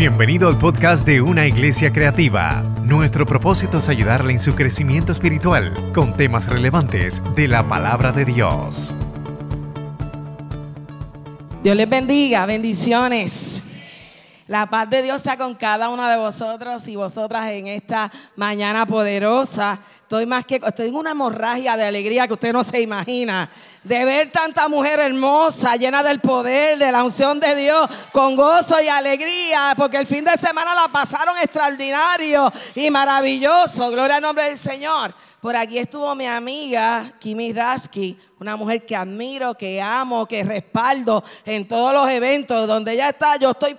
Bienvenido al podcast de Una Iglesia Creativa. Nuestro propósito es ayudarle en su crecimiento espiritual con temas relevantes de la palabra de Dios. Dios les bendiga, bendiciones. La paz de Dios sea con cada uno de vosotros y vosotras en esta mañana poderosa. Estoy más que estoy en una hemorragia de alegría que usted no se imagina de ver tanta mujer hermosa, llena del poder, de la unción de Dios, con gozo y alegría, porque el fin de semana la pasaron extraordinario y maravilloso. Gloria al nombre del Señor. Por aquí estuvo mi amiga Kimi Rasky una mujer que admiro, que amo, que respaldo en todos los eventos donde ella está. Yo estoy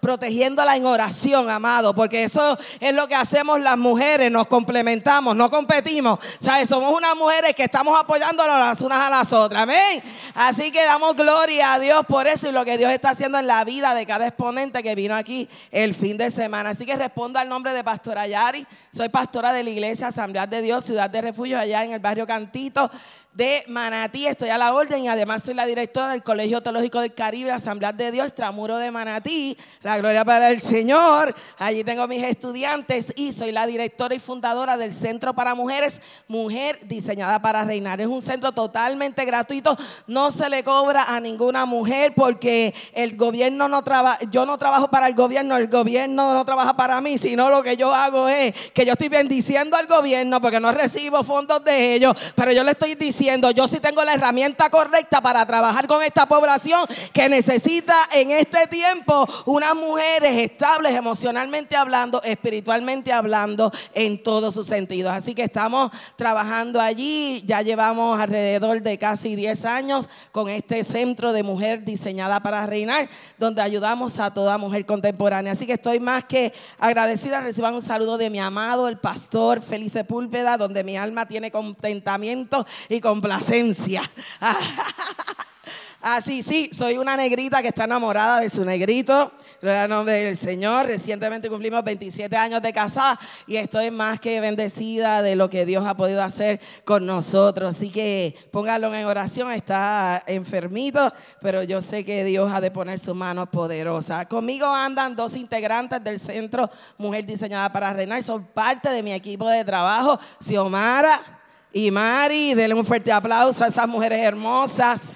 protegiéndola en oración, amado, porque eso es lo que hacemos las mujeres, nos complementamos, no competimos. ¿Sabes? Somos unas mujeres que estamos apoyándonos las unas a las otras. Amén. Así que damos gloria a Dios por eso y lo que Dios está haciendo en la vida de cada exponente que vino aquí el fin de semana. Así que respondo al nombre de Pastora Yari. Soy pastora de la iglesia Asamblea de Dios, Ciudad de Refugio, allá en el barrio Cantito de Manatí. Estoy a la orden y además soy la directora del Colegio Teológico del Caribe, Asamblea de Dios, Tramuro de Manatí. La gloria para el Señor. Allí tengo mis estudiantes y soy la directora y fundadora del Centro para Mujeres, Mujer Diseñada para Reinar. Es un centro totalmente gratuito. No se le cobra a ninguna mujer porque el gobierno no trabaja, yo no trabajo para el gobierno, el gobierno no trabaja para mí, sino lo que yo hago es que yo estoy bendiciendo al gobierno porque no recibo fondos de ellos, pero yo le estoy diciendo yo sí tengo la herramienta correcta para trabajar con esta población que necesita en este tiempo unas mujeres estables emocionalmente hablando, espiritualmente hablando, en todos sus sentidos. Así que estamos trabajando allí, ya llevamos alrededor de casi 10 años con este centro de mujer diseñada para reinar, donde ayudamos a toda mujer contemporánea. Así que estoy más que agradecida. Reciban un saludo de mi amado, el pastor Felice Púlpeda, donde mi alma tiene contentamiento y con complacencia. Así, sí, soy una negrita que está enamorada de su negrito. Gloria al del Señor. Recientemente cumplimos 27 años de casada y estoy más que bendecida de lo que Dios ha podido hacer con nosotros. Así que póngalo en oración. Está enfermito, pero yo sé que Dios ha de poner su mano poderosa. Conmigo andan dos integrantes del Centro Mujer Diseñada para Reinar. Son parte de mi equipo de trabajo. Xiomara y Mari. Denle un fuerte aplauso a esas mujeres hermosas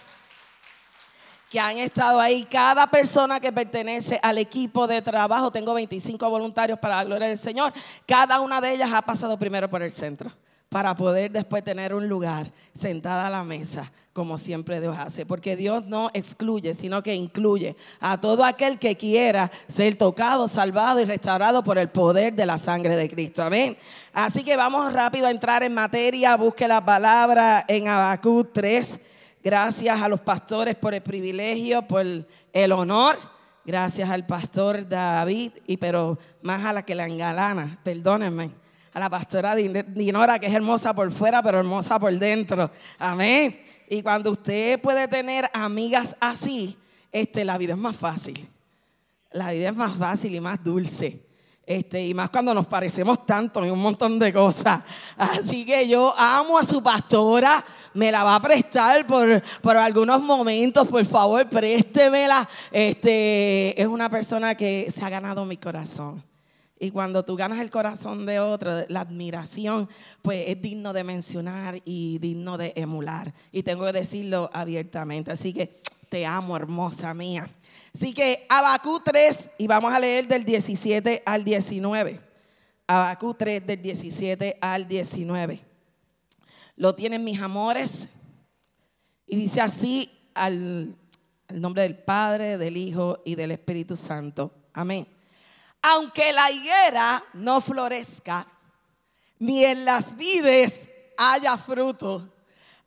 que han estado ahí. Cada persona que pertenece al equipo de trabajo, tengo 25 voluntarios para la gloria del Señor. Cada una de ellas ha pasado primero por el centro para poder después tener un lugar sentada a la mesa, como siempre Dios hace. Porque Dios no excluye, sino que incluye a todo aquel que quiera ser tocado, salvado y restaurado por el poder de la sangre de Cristo. Amén. Así que vamos rápido a entrar en materia. Busque la palabra en Habacuc 3. Gracias a los pastores por el privilegio, por el honor. Gracias al pastor David, y pero más a la que la engalana, perdónenme a la pastora Dinora, que es hermosa por fuera, pero hermosa por dentro. Amén. Y cuando usted puede tener amigas así, este, la vida es más fácil. La vida es más fácil y más dulce. Este, y más cuando nos parecemos tanto en un montón de cosas. Así que yo amo a su pastora, me la va a prestar por, por algunos momentos, por favor, préstemela. Este, es una persona que se ha ganado mi corazón. Y cuando tú ganas el corazón de otro, la admiración, pues es digno de mencionar y digno de emular. Y tengo que decirlo abiertamente. Así que te amo, hermosa mía. Así que Abacú 3, y vamos a leer del 17 al 19. Abacú 3, del 17 al 19. Lo tienen mis amores. Y dice así al, al nombre del Padre, del Hijo y del Espíritu Santo. Amén aunque la higuera no florezca, ni en las vides haya fruto,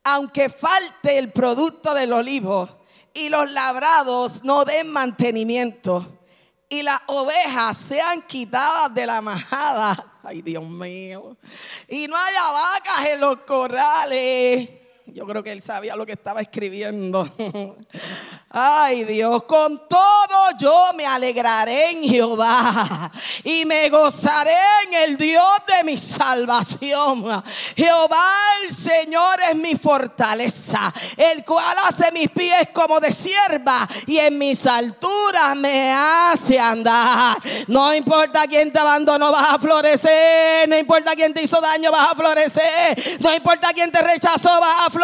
aunque falte el producto del olivo y los labrados no den mantenimiento y las ovejas sean quitadas de la majada, ay Dios mío, y no haya vacas en los corrales. Yo creo que él sabía lo que estaba escribiendo. Ay Dios, con todo yo me alegraré en Jehová y me gozaré en el Dios de mi salvación. Jehová el Señor es mi fortaleza, el cual hace mis pies como de sierva y en mis alturas me hace andar. No importa quién te abandonó, vas a florecer. No importa quién te hizo daño, vas a florecer. No importa quién te rechazó, vas a florecer.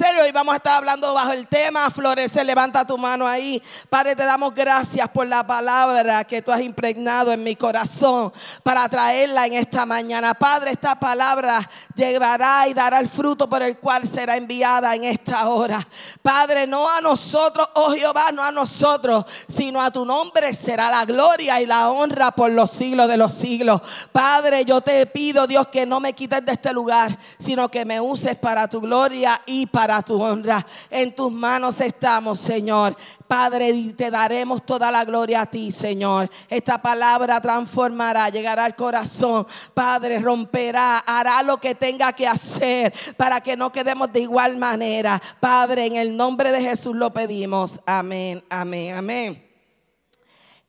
Florecer hoy vamos a estar hablando bajo el tema florecer. Levanta tu mano ahí. Padre, te damos gracias por la palabra que tú has impregnado en mi corazón para traerla en esta mañana. Padre, esta palabra llevará y dará el fruto por el cual será enviada en esta hora. Padre, no a nosotros, oh Jehová, no a nosotros, sino a tu nombre será la gloria y la honra por los siglos de los siglos. Padre, yo te pido, Dios, que no me quites de este lugar, sino que me uses para tu gloria y para tu honra. En tus manos estamos, Señor. Padre, te daremos toda la gloria a ti, Señor. Esta palabra transformará, llegará al corazón. Padre, romperá, hará lo que tenga que hacer para que no quedemos de igual manera. Padre, en el nombre de Jesús lo pedimos. Amén, amén, amén.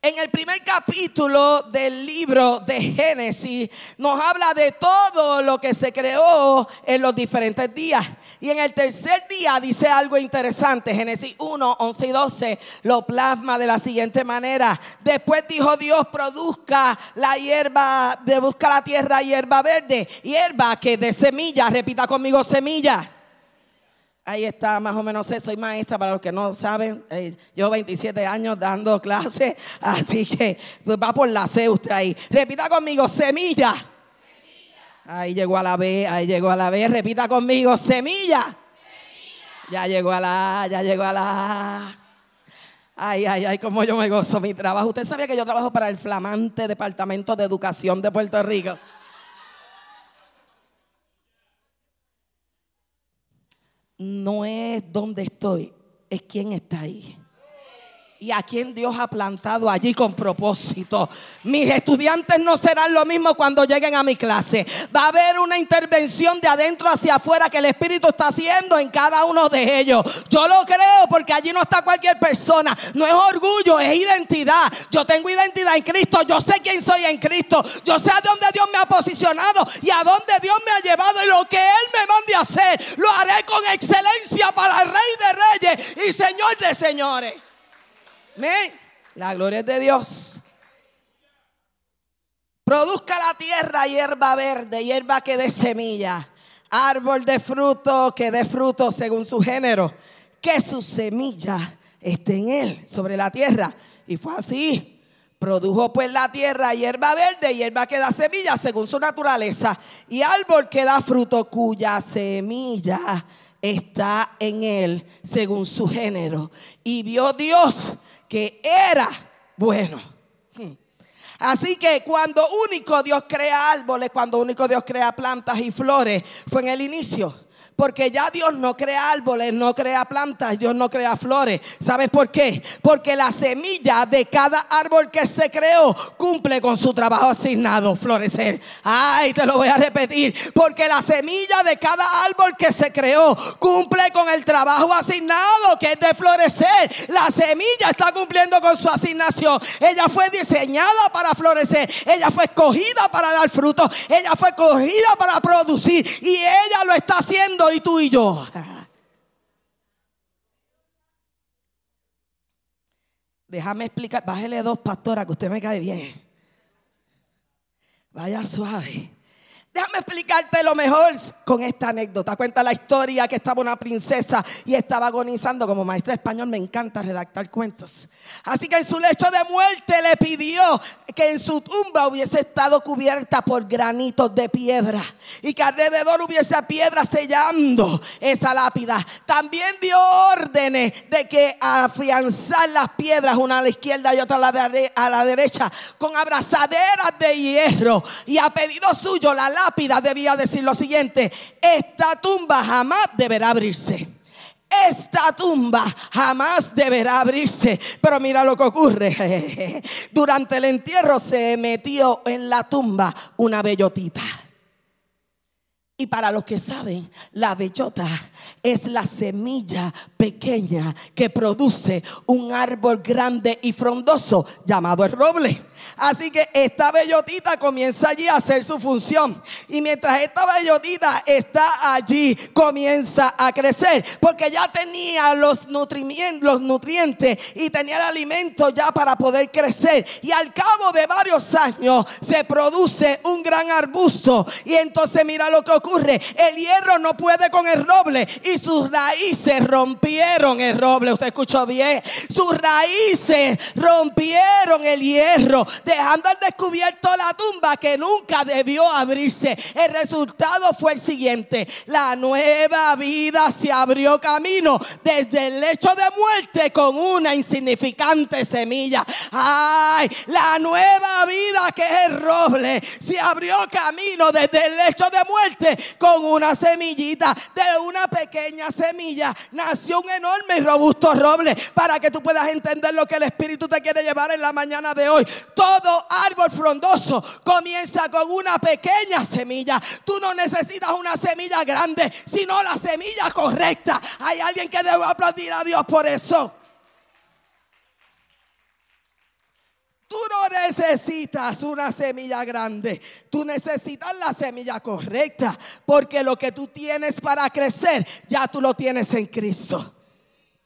En el primer capítulo del libro de Génesis nos habla de todo lo que se creó en los diferentes días. Y en el tercer día dice algo interesante. Génesis 1, 11 y 12 lo plasma de la siguiente manera. Después dijo Dios, produzca la hierba, de busca la tierra hierba verde. Hierba que de semilla, repita conmigo semilla Ahí está más o menos eso. Soy maestra para los que no saben. Eh, llevo 27 años dando clases. Así que pues, va por la C usted ahí. Repita conmigo, semilla. Ahí llegó a la B, ahí llegó a la B. Repita conmigo, semilla. Ya llegó a la A, ya llegó a la A. Ay, ay, ay, como yo me gozo mi trabajo. Usted sabía que yo trabajo para el flamante Departamento de Educación de Puerto Rico. No es donde estoy, es quién está ahí y a quien Dios ha plantado allí con propósito. Mis estudiantes no serán lo mismo cuando lleguen a mi clase. Va a haber una intervención de adentro hacia afuera que el Espíritu está haciendo en cada uno de ellos. Yo lo creo porque allí no está cualquier persona. No es orgullo, es identidad. Yo tengo identidad en Cristo. Yo sé quién soy en Cristo. Yo sé a dónde Dios me ha posicionado y a dónde Dios me ha llevado. Y lo que Él me mande a hacer, lo haré con excelencia para el Rey de Reyes y Señor de Señores. La gloria es de Dios. Produzca la tierra hierba verde, hierba que dé semilla, árbol de fruto que dé fruto según su género, que su semilla esté en él, sobre la tierra. Y fue así. Produjo pues la tierra hierba verde, hierba que da semilla según su naturaleza, y árbol que da fruto cuya semilla está en él según su género. Y vio Dios que era bueno. Así que cuando único Dios crea árboles, cuando único Dios crea plantas y flores, fue en el inicio. Porque ya Dios no crea árboles, no crea plantas, Dios no crea flores. ¿Sabes por qué? Porque la semilla de cada árbol que se creó cumple con su trabajo asignado, florecer. Ay, te lo voy a repetir. Porque la semilla de cada árbol que se creó cumple con el trabajo asignado que es de florecer. La semilla está cumpliendo con su asignación. Ella fue diseñada para florecer. Ella fue escogida para dar fruto. Ella fue escogida para producir. Y ella lo está haciendo y tú y yo. Déjame explicar, bájele dos pastoras que usted me cae bien. Vaya suave. Déjame explicarte lo mejor con esta anécdota. Cuenta la historia que estaba una princesa y estaba agonizando. Como maestra español me encanta redactar cuentos. Así que en su lecho de muerte le pidió que en su tumba hubiese estado cubierta por granitos de piedra y que alrededor hubiese piedra sellando esa lápida. También dio órdenes de que afianzar las piedras, una a la izquierda y otra a la, derecha, con abrazaderas de hierro. Y a pedido suyo la lápida debía decir lo siguiente, esta tumba jamás deberá abrirse. Esta tumba jamás deberá abrirse. Pero mira lo que ocurre. Durante el entierro se metió en la tumba una bellotita. Y para los que saben, la bellota es la semilla pequeña que produce un árbol grande y frondoso llamado el roble. Así que esta bellotita comienza allí a hacer su función. Y mientras esta bellotita está allí, comienza a crecer. Porque ya tenía los nutrientes, nutrientes y tenía el alimento ya para poder crecer. Y al cabo de varios años se produce un gran arbusto. Y entonces mira lo que ocurre. El hierro no puede con el roble. Y sus raíces rompieron el roble. ¿Usted escuchó bien? Sus raíces rompieron el hierro dejando al descubierto la tumba que nunca debió abrirse. El resultado fue el siguiente. La nueva vida se abrió camino desde el lecho de muerte con una insignificante semilla. Ay, la nueva vida que es el roble se abrió camino desde el lecho de muerte con una semillita. De una pequeña semilla nació un enorme y robusto roble para que tú puedas entender lo que el Espíritu te quiere llevar en la mañana de hoy. Todo árbol frondoso comienza con una pequeña semilla. Tú no necesitas una semilla grande, sino la semilla correcta. Hay alguien que debe aplaudir a Dios por eso. Tú no necesitas una semilla grande, tú necesitas la semilla correcta, porque lo que tú tienes para crecer, ya tú lo tienes en Cristo.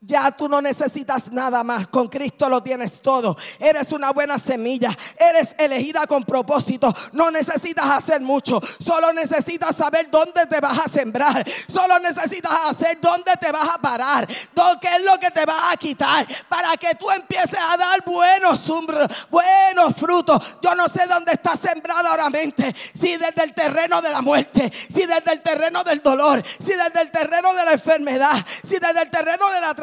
Ya tú no necesitas nada más. Con Cristo lo tienes todo. Eres una buena semilla. Eres elegida con propósito. No necesitas hacer mucho. Solo necesitas saber dónde te vas a sembrar. Solo necesitas hacer dónde te vas a parar. ¿Qué es lo que te va a quitar? Para que tú empieces a dar buenos, buenos frutos. Yo no sé dónde estás sembrada ahora. Si desde el terreno de la muerte. Si desde el terreno del dolor. Si desde el terreno de la enfermedad. Si desde el terreno de la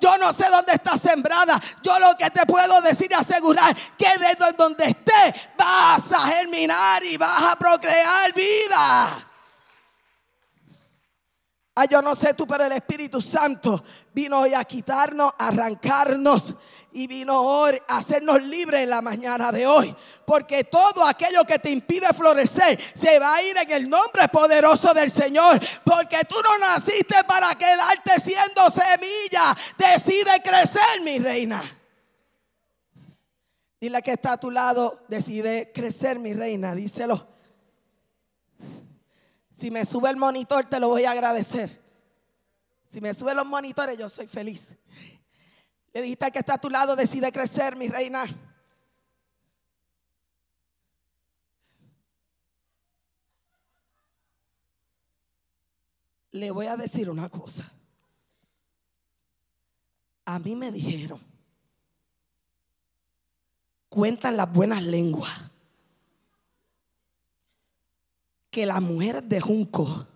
yo no sé dónde está sembrada. Yo lo que te puedo decir asegurar que desde donde esté vas a germinar y vas a procrear vida. Ah, yo no sé tú, pero el Espíritu Santo vino hoy a quitarnos, a arrancarnos y vino hoy a hacernos libres en la mañana de hoy. Porque todo aquello que te impide florecer se va a ir en el nombre poderoso del Señor. Porque tú no naciste para quedarte siendo semilla. Decide crecer, mi reina. Dile que está a tu lado, decide crecer, mi reina. Díselo. Si me sube el monitor, te lo voy a agradecer. Si me sube los monitores, yo soy feliz. Le dijiste al que está a tu lado, decide crecer, mi reina. Le voy a decir una cosa. A mí me dijeron, cuentan las buenas lenguas, que las mujeres de Junco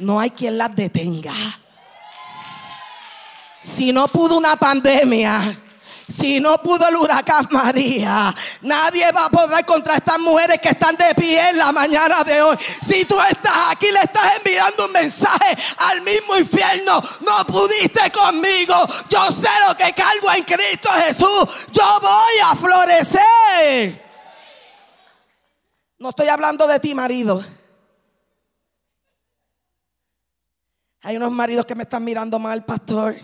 no hay quien las detenga. Si no pudo una pandemia, si no pudo el huracán María, nadie va a poder contra estas mujeres que están de pie en la mañana de hoy. Si tú estás aquí, le estás enviando un mensaje al mismo infierno. No pudiste conmigo. Yo sé lo que cargo en Cristo Jesús. Yo voy a florecer. No estoy hablando de ti, marido. Hay unos maridos que me están mirando mal, pastor.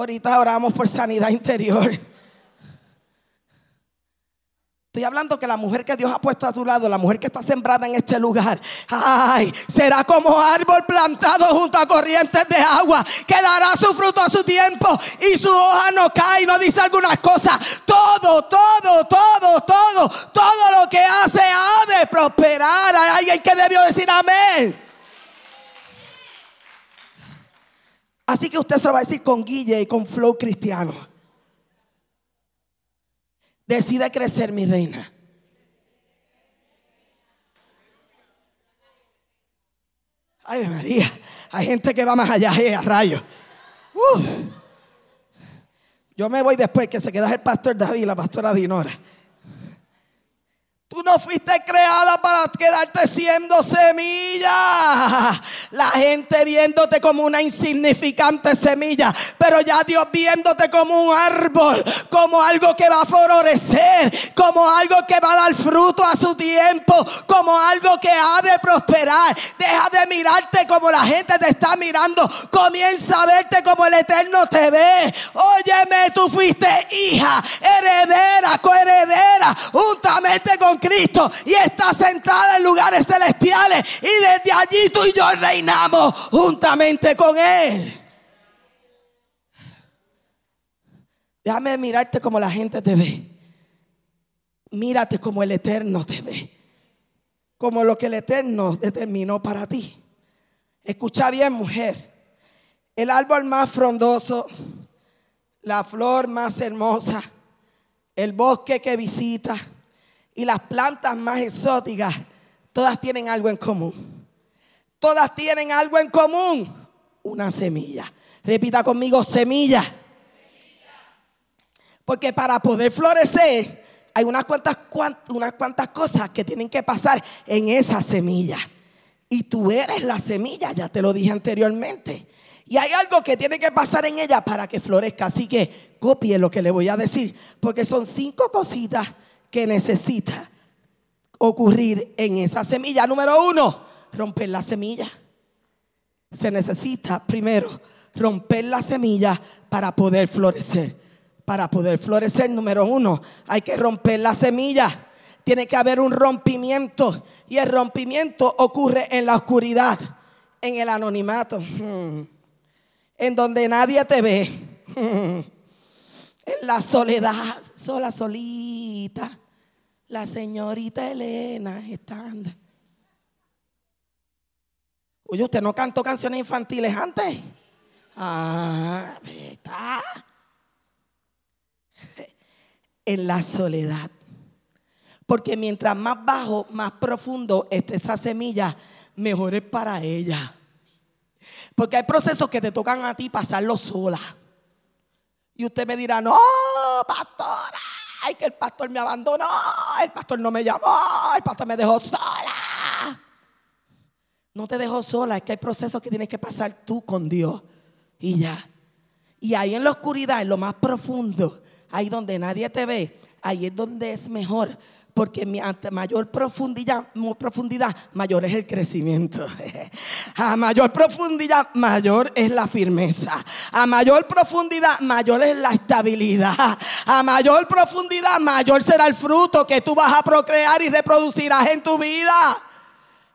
Ahorita oramos por sanidad interior. Estoy hablando que la mujer que Dios ha puesto a tu lado, la mujer que está sembrada en este lugar, ay, será como árbol plantado junto a corrientes de agua, que dará su fruto a su tiempo y su hoja no cae, no dice algunas cosas. Todo, todo, todo, todo, todo lo que hace ha de prosperar. Hay alguien que debió decir amén. Así que usted se lo va a decir con Guille y con Flow Cristiano. Decide crecer, mi reina. Ay, María, hay gente que va más allá, eh, a rayos. Yo me voy después que se queda el pastor David la pastora Dinora. Tú no fuiste creada para quedarte siendo semilla. La gente viéndote como una insignificante semilla. Pero ya Dios viéndote como un árbol. Como algo que va a florecer. Como algo que va a dar fruto a su tiempo. Como algo que ha de prosperar. Deja de mirarte como la gente te está mirando. Comienza a verte como el Eterno te ve. Óyeme, tú fuiste hija, heredera, coheredera. Juntamente con Cristo y está sentada en lugares celestiales. Y desde allí tú y yo reinamos juntamente con Él. Déjame mirarte como la gente te ve. Mírate como el Eterno te ve. Como lo que el Eterno determinó para ti. Escucha bien, mujer. El árbol más frondoso, la flor más hermosa, el bosque que visita y las plantas más exóticas, todas tienen algo en común. Todas tienen algo en común. Una semilla. Repita conmigo, semilla. Porque para poder florecer hay unas cuantas, unas cuantas cosas que tienen que pasar en esa semilla. Y tú eres la semilla, ya te lo dije anteriormente. Y hay algo que tiene que pasar en ella para que florezca. Así que copie lo que le voy a decir. Porque son cinco cositas que necesita ocurrir en esa semilla. Número uno, romper la semilla. Se necesita primero romper la semilla para poder florecer. Para poder florecer, número uno, hay que romper la semilla. Tiene que haber un rompimiento. Y el rompimiento ocurre en la oscuridad, en el anonimato, en donde nadie te ve, en la soledad, sola, solita. La señorita Elena está. Oye, ¿usted no cantó canciones infantiles antes? Ah, está. En la soledad. Porque mientras más bajo, más profundo esté esa semilla, mejor es para ella. Porque hay procesos que te tocan a ti pasarlo sola. Y usted me dirá, no, pastora, ay, que el pastor me abandonó, el pastor no me llamó, el pastor me dejó sola. No te dejó sola, es que hay procesos que tienes que pasar tú con Dios. Y ya. Y ahí en la oscuridad, en lo más profundo, ahí donde nadie te ve, ahí es donde es mejor porque ante mayor profundidad, profundidad, mayor es el crecimiento. A mayor profundidad, mayor es la firmeza. A mayor profundidad, mayor es la estabilidad. A mayor profundidad, mayor será el fruto que tú vas a procrear y reproducirás en tu vida.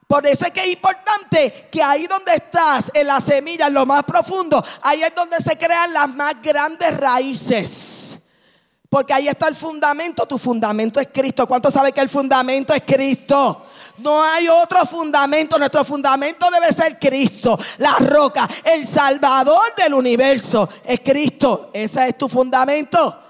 Por eso es que es importante que ahí donde estás, en la semilla, en lo más profundo, ahí es donde se crean las más grandes raíces. Porque ahí está el fundamento. Tu fundamento es Cristo. ¿Cuánto sabe que el fundamento es Cristo? No hay otro fundamento. Nuestro fundamento debe ser Cristo, la roca, el Salvador del universo. Es Cristo. Ese es tu fundamento.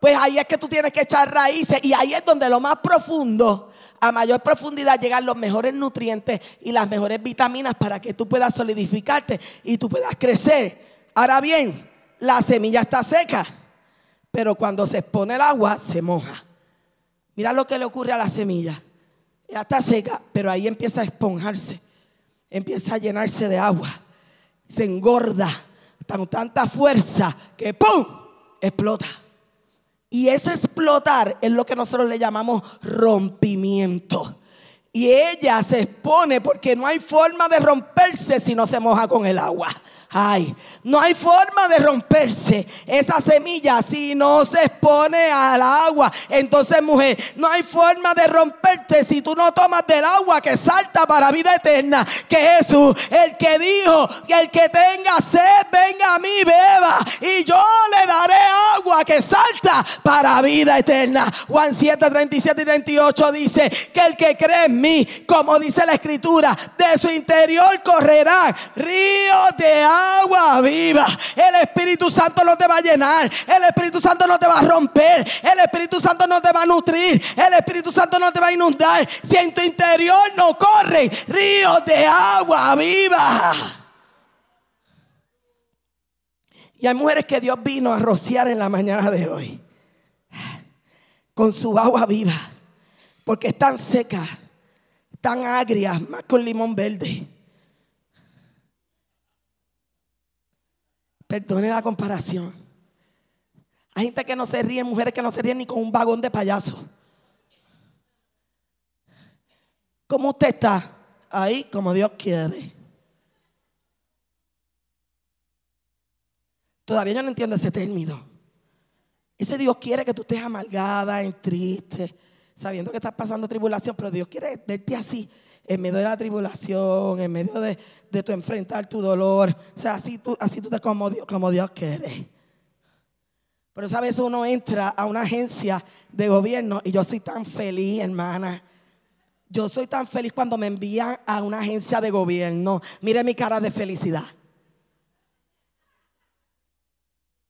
Pues ahí es que tú tienes que echar raíces. Y ahí es donde lo más profundo, a mayor profundidad, llegan los mejores nutrientes y las mejores vitaminas para que tú puedas solidificarte y tú puedas crecer. Ahora bien, la semilla está seca. Pero cuando se expone el agua, se moja. Mira lo que le ocurre a la semilla. Ya está seca, pero ahí empieza a esponjarse. Empieza a llenarse de agua. Se engorda con tanta fuerza que ¡pum! explota. Y ese explotar es lo que nosotros le llamamos rompimiento. Y ella se expone porque no hay forma de romperse si no se moja con el agua. Ay, no hay forma de romperse esa semilla si no se expone al agua. Entonces, mujer, no hay forma de romperte si tú no tomas del agua que salta para vida eterna. Que Jesús, el que dijo que el que tenga sed, venga a mí, beba. Y yo le daré agua que salta para vida eterna. Juan 7, 37 y 38 dice que el que cree en mí, como dice la escritura, de su interior correrá ríos de agua agua viva. El Espíritu Santo no te va a llenar. El Espíritu Santo no te va a romper. El Espíritu Santo no te va a nutrir. El Espíritu Santo no te va a inundar. Si en tu interior no corren ríos de agua viva. Y hay mujeres que Dios vino a rociar en la mañana de hoy. Con su agua viva. Porque están secas, tan agrias, más con limón verde. Perdone la comparación. Hay gente que no se ríe, mujeres que no se ríen ni con un vagón de payaso. ¿Cómo usted está? Ahí como Dios quiere. Todavía yo no entiendo ese término. Ese Dios quiere que tú estés amargada, en triste, sabiendo que estás pasando tribulación, pero Dios quiere verte así, en medio de la tribulación, en medio de, tu enfrentar tu dolor. O sea, así tú, así tú te como Dios, como Dios quiere. Pero esa vez uno entra a una agencia de gobierno y yo soy tan feliz, hermana. Yo soy tan feliz cuando me envían a una agencia de gobierno. Mire mi cara de felicidad.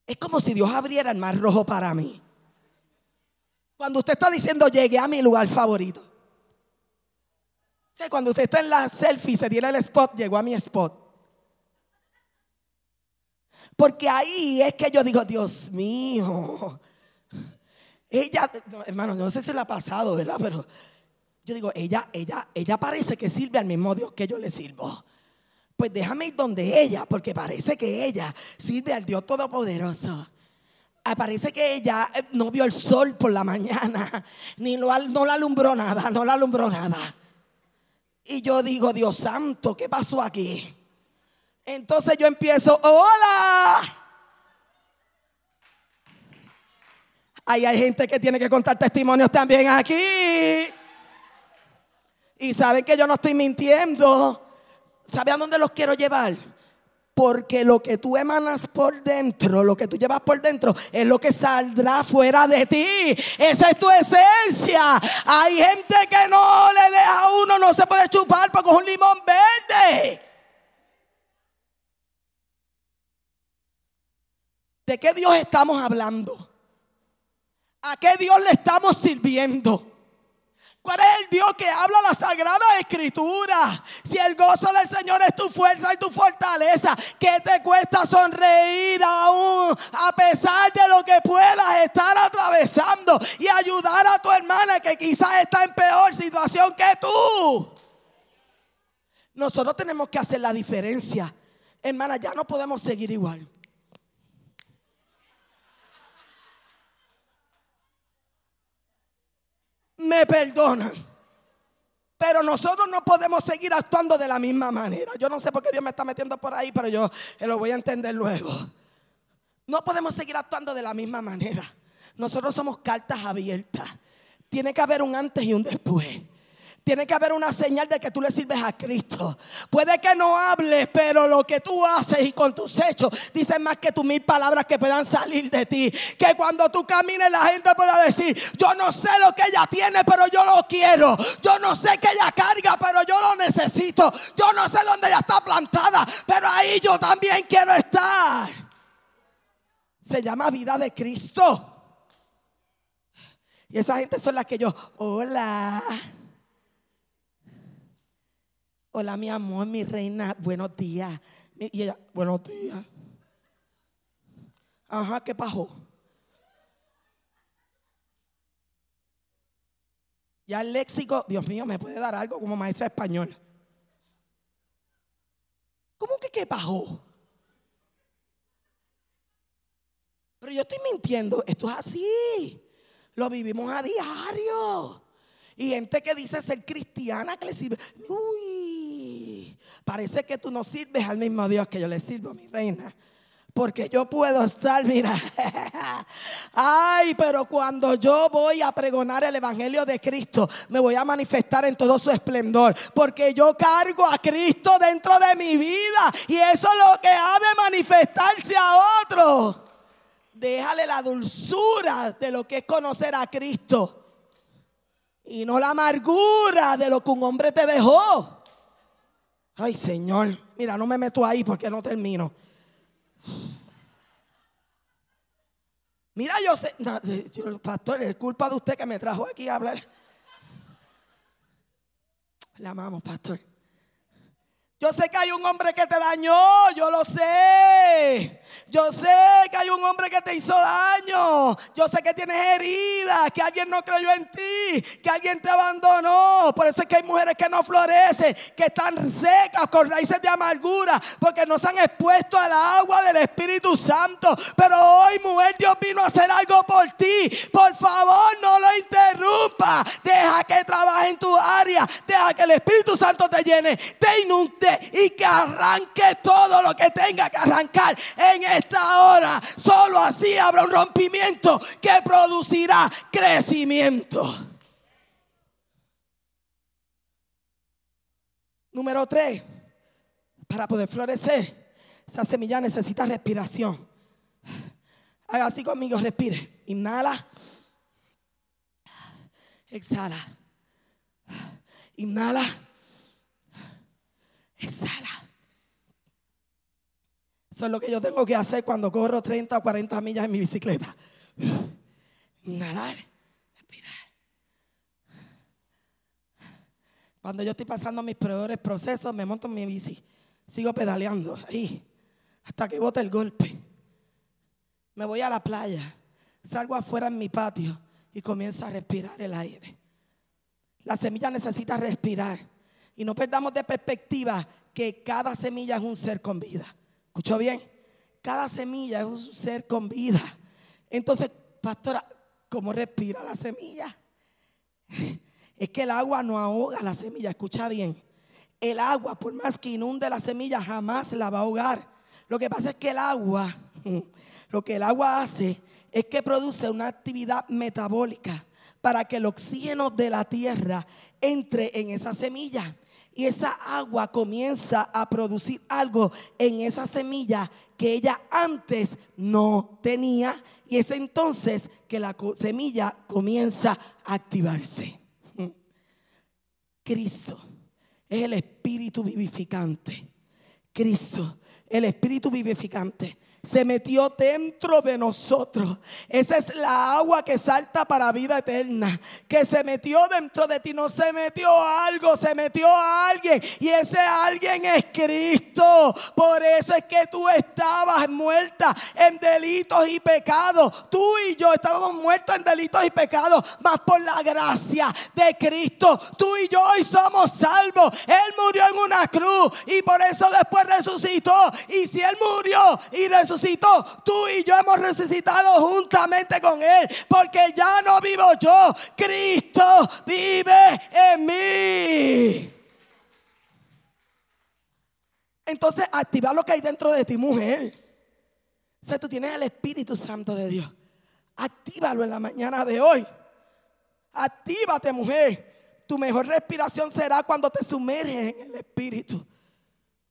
Es como si Dios abriera el mar rojo para mí. Cuando usted está diciendo llegué a mi lugar favorito. O cuando usted está en la selfie, se tiene el spot, llegó a mi spot. Porque ahí es que yo digo, Dios mío. Ella, hermano, no sé si le ha pasado, ¿verdad? Pero yo digo, ella, ella, ella parece que sirve al mismo Dios que yo le sirvo. Pues déjame ir donde ella, porque parece que ella sirve al Dios Todopoderoso. Ah, parece que ella eh, no vio el sol por la mañana, ni no la alumbró nada, no la alumbró nada. Y yo digo, Dios santo, ¿qué pasó aquí? Entonces yo empiezo, hola. Ahí hay gente que tiene que contar testimonios también aquí. Y saben que yo no estoy mintiendo. ¿Sabe a dónde los quiero llevar? Porque lo que tú emanas por dentro, lo que tú llevas por dentro, es lo que saldrá fuera de ti. Esa es tu esencia. Hay gente que no le deja a uno, no se puede chupar porque es un limón verde. ¿De qué Dios estamos hablando? ¿A qué Dios le estamos sirviendo? ¿Cuál es el Dios que habla la Sagrada Escritura? Si el gozo del Señor es tu fuerza y tu fortaleza, ¿qué te cuesta sonreír aún a pesar de lo que puedas estar atravesando y ayudar a tu hermana que quizás está en peor situación que tú? Nosotros tenemos que hacer la diferencia. Hermana, ya no podemos seguir igual. Me perdonan. Pero nosotros no podemos seguir actuando de la misma manera. Yo no sé por qué Dios me está metiendo por ahí, pero yo lo voy a entender luego. No podemos seguir actuando de la misma manera. Nosotros somos cartas abiertas. Tiene que haber un antes y un después. Tiene que haber una señal de que tú le sirves a Cristo. Puede que no hables, pero lo que tú haces y con tus hechos dicen más que tus mil palabras que puedan salir de ti. Que cuando tú camines la gente pueda decir, yo no sé lo que ella tiene, pero yo lo quiero. Yo no sé que ella carga, pero yo lo necesito. Yo no sé dónde ella está plantada, pero ahí yo también quiero estar. Se llama vida de Cristo. Y esa gente son las que yo, hola. Hola, mi amor, mi reina, buenos días. Y ella, buenos días. Ajá, ¿qué pasó? Ya el léxico, Dios mío, me puede dar algo como maestra español. ¿Cómo que qué pasó? Pero yo estoy mintiendo, esto es así. Lo vivimos a diario. Y gente que dice ser cristiana que le sirve. Uy, Parece que tú no sirves al mismo Dios que yo le sirvo, mi reina. Porque yo puedo estar, mira, ay, pero cuando yo voy a pregonar el Evangelio de Cristo, me voy a manifestar en todo su esplendor. Porque yo cargo a Cristo dentro de mi vida y eso es lo que ha de manifestarse a otro. Déjale la dulzura de lo que es conocer a Cristo y no la amargura de lo que un hombre te dejó. Ay, Señor, mira, no me meto ahí porque no termino. Mira, yo sé, pastor, es culpa de usted que me trajo aquí a hablar. Le amamos, pastor. Yo sé que hay un hombre que te dañó, yo lo sé. Yo sé que hay un hombre que te hizo daño. Yo sé que tienes heridas, que alguien no creyó en ti, que alguien te abandonó. Por eso es que hay mujeres que no florecen, que están secas con raíces de amargura, porque no se han expuesto al agua del Espíritu Santo. Pero hoy, mujer, Dios vino a hacer algo por ti. Por favor, no lo interrumpa. Deja que trabaje en tu área. Deja que el Espíritu Santo te llene, te inunde y que arranque todo lo que tenga que arrancar en esta hora. Solo así habrá un rompimiento que producirá crecimiento. Número tres, para poder florecer, esa semilla necesita respiración. Haga así conmigo, respire. Inhala. Exhala. Inhala. Exhala. Eso es lo que yo tengo que hacer cuando corro 30 o 40 millas en mi bicicleta. Inhalar, respirar. Cuando yo estoy pasando mis peores procesos, me monto en mi bici. Sigo pedaleando ahí hasta que bote el golpe. Me voy a la playa, salgo afuera en mi patio y comienzo a respirar el aire. La semilla necesita respirar. Y no perdamos de perspectiva que cada semilla es un ser con vida. ¿Escuchó bien? Cada semilla es un ser con vida. Entonces, pastora, ¿cómo respira la semilla? Es que el agua no ahoga la semilla, escucha bien. El agua, por más que inunde la semilla, jamás la va a ahogar. Lo que pasa es que el agua, lo que el agua hace es que produce una actividad metabólica para que el oxígeno de la tierra entre en esa semilla y esa agua comienza a producir algo en esa semilla que ella antes no tenía y es entonces que la semilla comienza a activarse. Cristo es el espíritu vivificante. Cristo, el espíritu vivificante se metió dentro de nosotros. Esa es la agua que salta para vida eterna. Que se metió dentro de ti. No se metió algo, se metió a alguien. Y ese alguien es Cristo. Por eso es que tú estabas muerta en delitos y pecados. Tú y yo estábamos muertos en delitos y pecados. Más por la gracia de Cristo. Tú y yo hoy somos salvos. Él murió en una cruz. Y por eso después resucitó. Y si Él murió y resucitó tú y yo hemos resucitado juntamente con Él. Porque ya no vivo yo, Cristo vive en mí. Entonces, activa lo que hay dentro de ti, mujer. O sea, tú tienes el Espíritu Santo de Dios. Actívalo en la mañana de hoy. Actívate, mujer. Tu mejor respiración será cuando te sumerges en el Espíritu.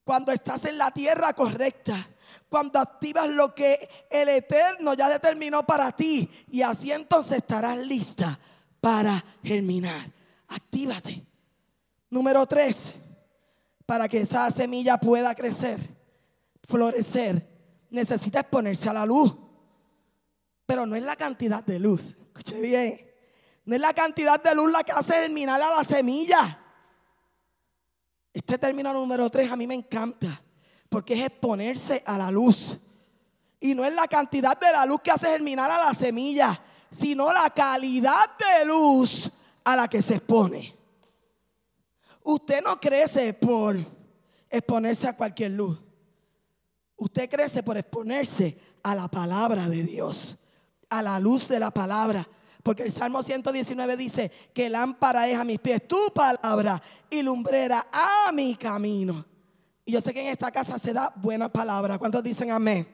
Cuando estás en la tierra correcta cuando activas lo que el Eterno ya determinó para ti. Y así entonces estarás lista para germinar. Actívate. Número tres, para que esa semilla pueda crecer, florecer, necesita exponerse a la luz. Pero no es la cantidad de luz. Escuche bien. No es la cantidad de luz la que hace germinar a la semilla. Este término número tres a mí me encanta porque es exponerse a la luz. Y no es la cantidad de la luz que hace germinar a la semilla, sino la calidad de luz a la que se expone. Usted no crece por exponerse a cualquier luz. Usted crece por exponerse a la palabra de Dios, a la luz de la palabra. Porque el Salmo 119 dice que lámpara es a mis pies tu palabra y lumbrera a mi camino. Y yo sé que en esta casa se da buena palabra. ¿Cuántos dicen amén?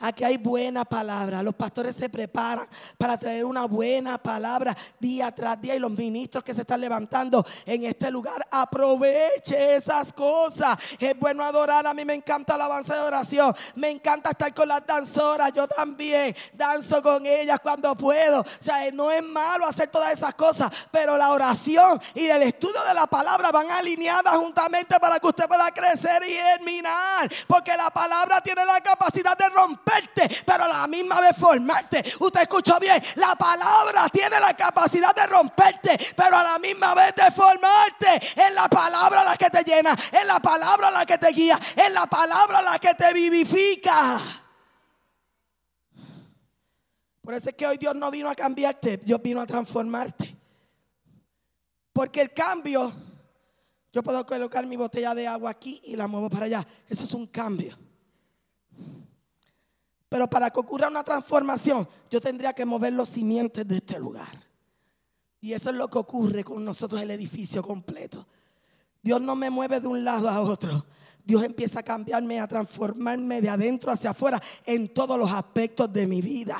Aquí hay buena palabra. Los pastores se preparan para traer una buena palabra día tras día. Y los ministros que se están levantando en este lugar, aproveche esas cosas. Es bueno adorar. A mí me encanta la alabanza de oración. Me encanta estar con las danzoras. Yo también danzo con ellas cuando puedo. O sea, no es malo hacer todas esas cosas. Pero la oración y el estudio de la palabra van alineadas juntamente para que usted pueda crecer y germinar. Porque la palabra tiene la capacidad de romper pero a la misma vez formarte. Usted escuchó bien, la palabra tiene la capacidad de romperte, pero a la misma vez de formarte. Es la palabra la que te llena, es la palabra la que te guía, es la palabra la que te vivifica. Por eso es que hoy Dios no vino a cambiarte, Dios vino a transformarte. Porque el cambio, yo puedo colocar mi botella de agua aquí y la muevo para allá. Eso es un cambio. Pero para que ocurra una transformación, yo tendría que mover los simientes de este lugar. Y eso es lo que ocurre con nosotros, el edificio completo. Dios no me mueve de un lado a otro. Dios empieza a cambiarme, a transformarme de adentro hacia afuera en todos los aspectos de mi vida.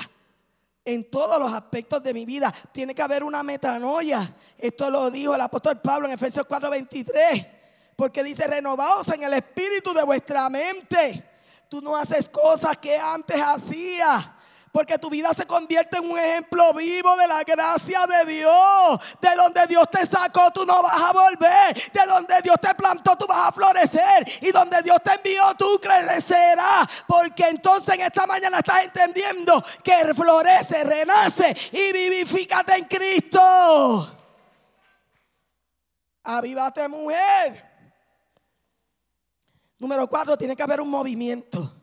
En todos los aspectos de mi vida. Tiene que haber una metanoia. Esto lo dijo el apóstol Pablo en Efesios 4:23. Porque dice, renovaos en el espíritu de vuestra mente. Tú no haces cosas que antes hacías. Porque tu vida se convierte en un ejemplo vivo de la gracia de Dios. De donde Dios te sacó, tú no vas a volver. De donde Dios te plantó, tú vas a florecer. Y donde Dios te envió, tú crecerás. Porque entonces en esta mañana estás entendiendo que florece, renace y vivifícate en Cristo. Avívate, mujer. Número cuatro, tiene que haber un movimiento.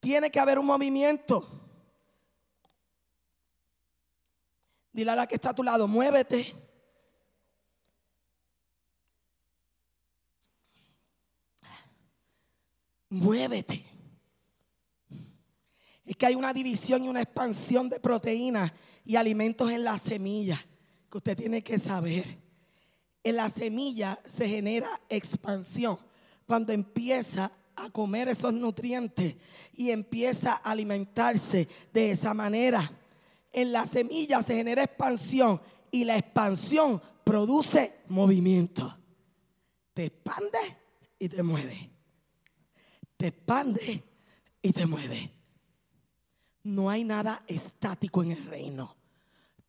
Tiene que haber un movimiento. Dile a la que está a tu lado, muévete. Muévete. Es que hay una división y una expansión de proteínas y alimentos en la semilla que usted tiene que saber. En la semilla se genera expansión cuando empieza a comer esos nutrientes y empieza a alimentarse de esa manera en la semilla se genera expansión y la expansión produce movimiento. Te expande y te mueve. Te expande y te mueve. No hay nada estático en el reino.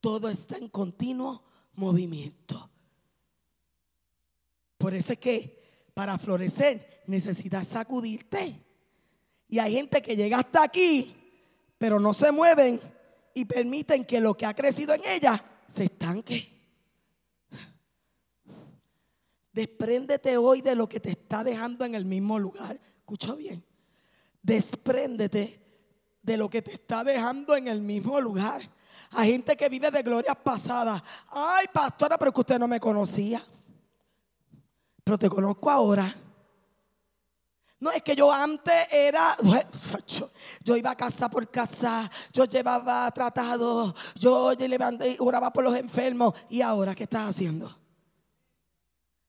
Todo está en continuo movimiento. Por eso es que para florecer necesitas sacudirte. Y hay gente que llega hasta aquí, pero no se mueven y permiten que lo que ha crecido en ella se estanque. Despréndete hoy de lo que te está dejando en el mismo lugar. Escucha bien. Despréndete de lo que te está dejando en el mismo lugar. Hay gente que vive de glorias pasadas. Ay, pastora, pero que usted no me conocía. Pero te conozco ahora. No es que yo antes era, yo iba casa por casa, yo llevaba tratado, yo levanté, oraba por los enfermos. ¿Y ahora qué estás haciendo?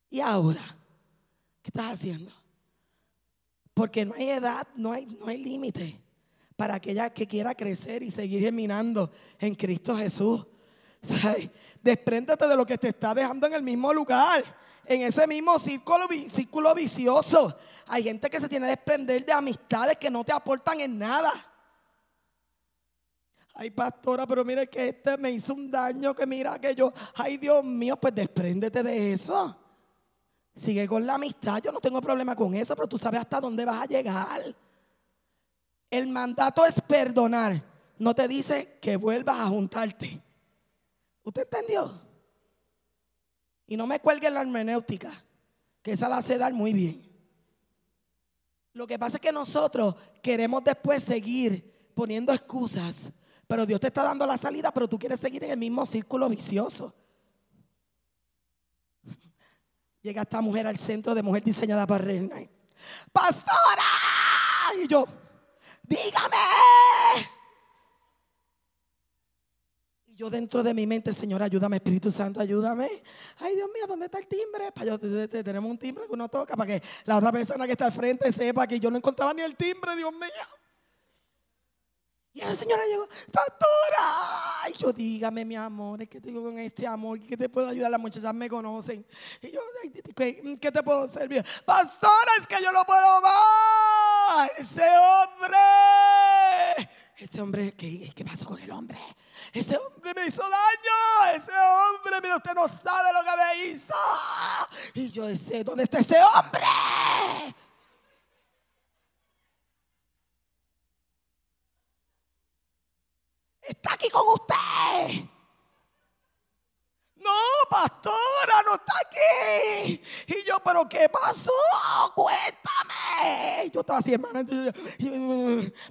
¿Y ahora qué estás haciendo? Porque no hay edad, no hay, no hay límite para aquella que quiera crecer y seguir geminando en Cristo Jesús. Despréndete de lo que te está dejando en el mismo lugar, en ese mismo círculo, vicioso. Hay gente que se tiene que desprender de amistades que no te aportan en nada. Ay, pastora, pero mire que este me hizo un daño, que mira que yo, ay Dios mío, pues despréndete de eso. Sigue con la amistad, yo no tengo problema con eso, pero tú sabes hasta dónde vas a llegar. El mandato es perdonar, no te dice que vuelvas a juntarte. ¿Usted entendió? Y no me cuelgue la hermenéutica, que esa la sé dar muy bien. Lo que pasa es que nosotros queremos después seguir poniendo excusas, pero Dios te está dando la salida, pero tú quieres seguir en el mismo círculo vicioso. Llega esta mujer al centro de mujer diseñada para reina. Pastora, y yo, dígame, yo dentro de mi mente, Señor, ayúdame, Espíritu Santo, ayúdame. Ay, Dios mío, ¿dónde está el timbre? Para yo, tenemos un timbre que uno toca para que la otra persona que está al frente sepa que yo no encontraba ni el timbre, Dios mío. Y la señora llegó, pastora. Y yo, dígame, mi amor, es que digo con este amor, ¿qué te puedo ayudar? Las muchachas me conocen. Y yo, ¿qué, qué te puedo servir? Pastora, es que yo no puedo más. Ese hombre. Ese hombre, ¿qué, qué pasó con el hombre? Ese hombre me hizo daño. Ese hombre, mira, usted no sabe lo que me hizo. Y yo sé, ¿dónde está ese hombre? Está aquí con usted. No, pastora, no está aquí. Y yo, pero ¿qué pasó? Cuéntame. Yo estaba así, hermana,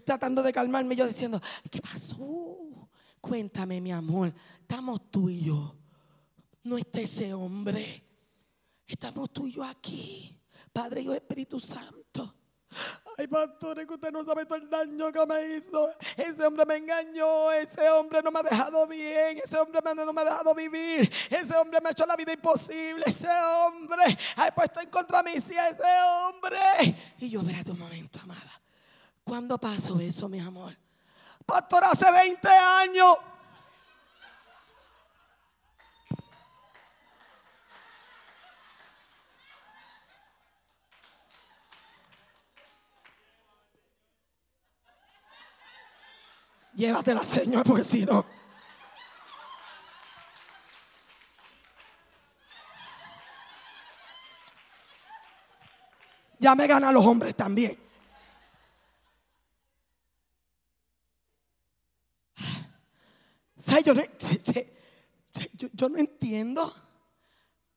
tratando de calmarme, yo diciendo, ¿qué pasó? Cuéntame, mi amor, estamos tú y yo. No está ese hombre. Estamos tú y yo aquí, Padre y Espíritu Santo. Ay, pastores, que usted no sabe todo el daño que me hizo. Ese hombre me engañó. Ese hombre no me ha dejado bien. Ese hombre no me ha dejado vivir. Ese hombre me ha hecho la vida imposible. Ese hombre ha puesto en contra de mí. Ese hombre. Y yo, espérate un momento, amada. ¿Cuándo pasó eso, mi amor? Pastor, hace 20 años. Llévatela, Señor, porque si no. Ya me ganan los hombres también. Yo no, yo, no entiendo.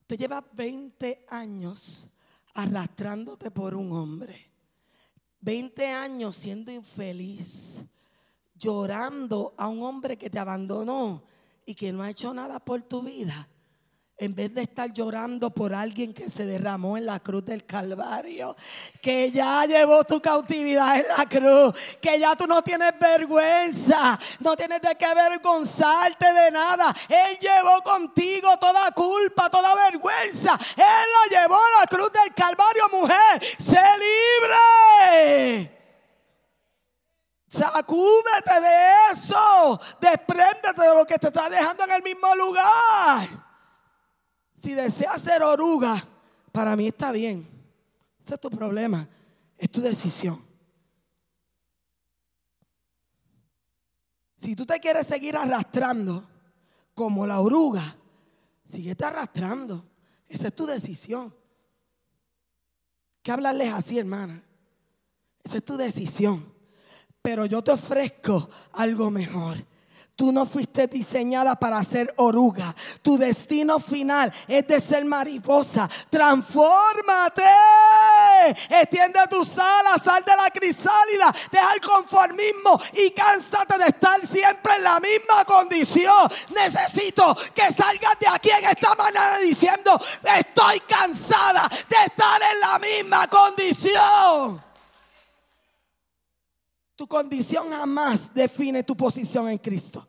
Te lleva 20 años arrastrándote por un hombre. 20 años siendo infeliz llorando a un hombre que te abandonó y que no ha hecho nada por tu vida en vez de estar llorando por alguien que se derramó en la cruz del Calvario, que ya llevó tu cautividad en la cruz, que ya tú no tienes vergüenza, no tienes de qué avergonzarte de nada. Él llevó contigo toda culpa, toda vergüenza. Él la llevó a la cruz del Calvario, mujer. Sé libre. Sacúdete de eso. Despréndete de lo que te está dejando en el mismo lugar. Si deseas ser oruga, para mí está bien. Ese es tu problema. Es tu decisión. Si tú te quieres seguir arrastrando como la oruga, síguete arrastrando. Esa es tu decisión. ¿Qué hablarles así, hermana? Esa es tu decisión pero yo te ofrezco algo mejor. Tú no fuiste diseñada para ser oruga. Tu destino final es de ser mariposa. Transfórmate. Extiende tus alas, sal de la crisálida, deja el conformismo y cánsate de estar siempre en la misma condición. Necesito que salgas de aquí en esta manera diciendo, estoy cansada de estar en la misma condición. Tu condición jamás define tu posición en Cristo.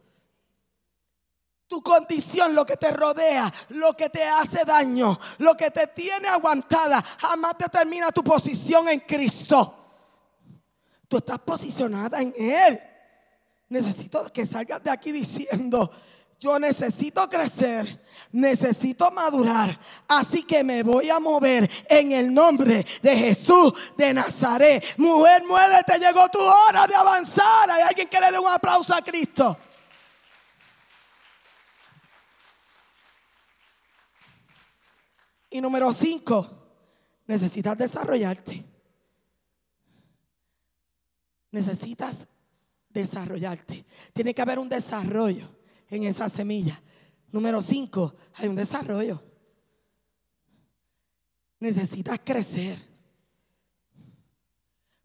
Tu condición, lo que te rodea, lo que te hace daño, lo que te tiene aguantada, jamás determina tu posición en Cristo. Tú estás posicionada en Él. Necesito que salgas de aquí diciendo, yo necesito crecer, necesito madurar. Así que me voy a mover en el nombre de Jesús de Nazaret. Mujer, muévete, llegó tu hora de avanzar. Hay alguien que le dé un aplauso a Cristo. Y número cinco, necesitas desarrollarte. Necesitas desarrollarte. Tiene que haber un desarrollo en esa semilla. Número cinco, hay un desarrollo. Necesitas crecer.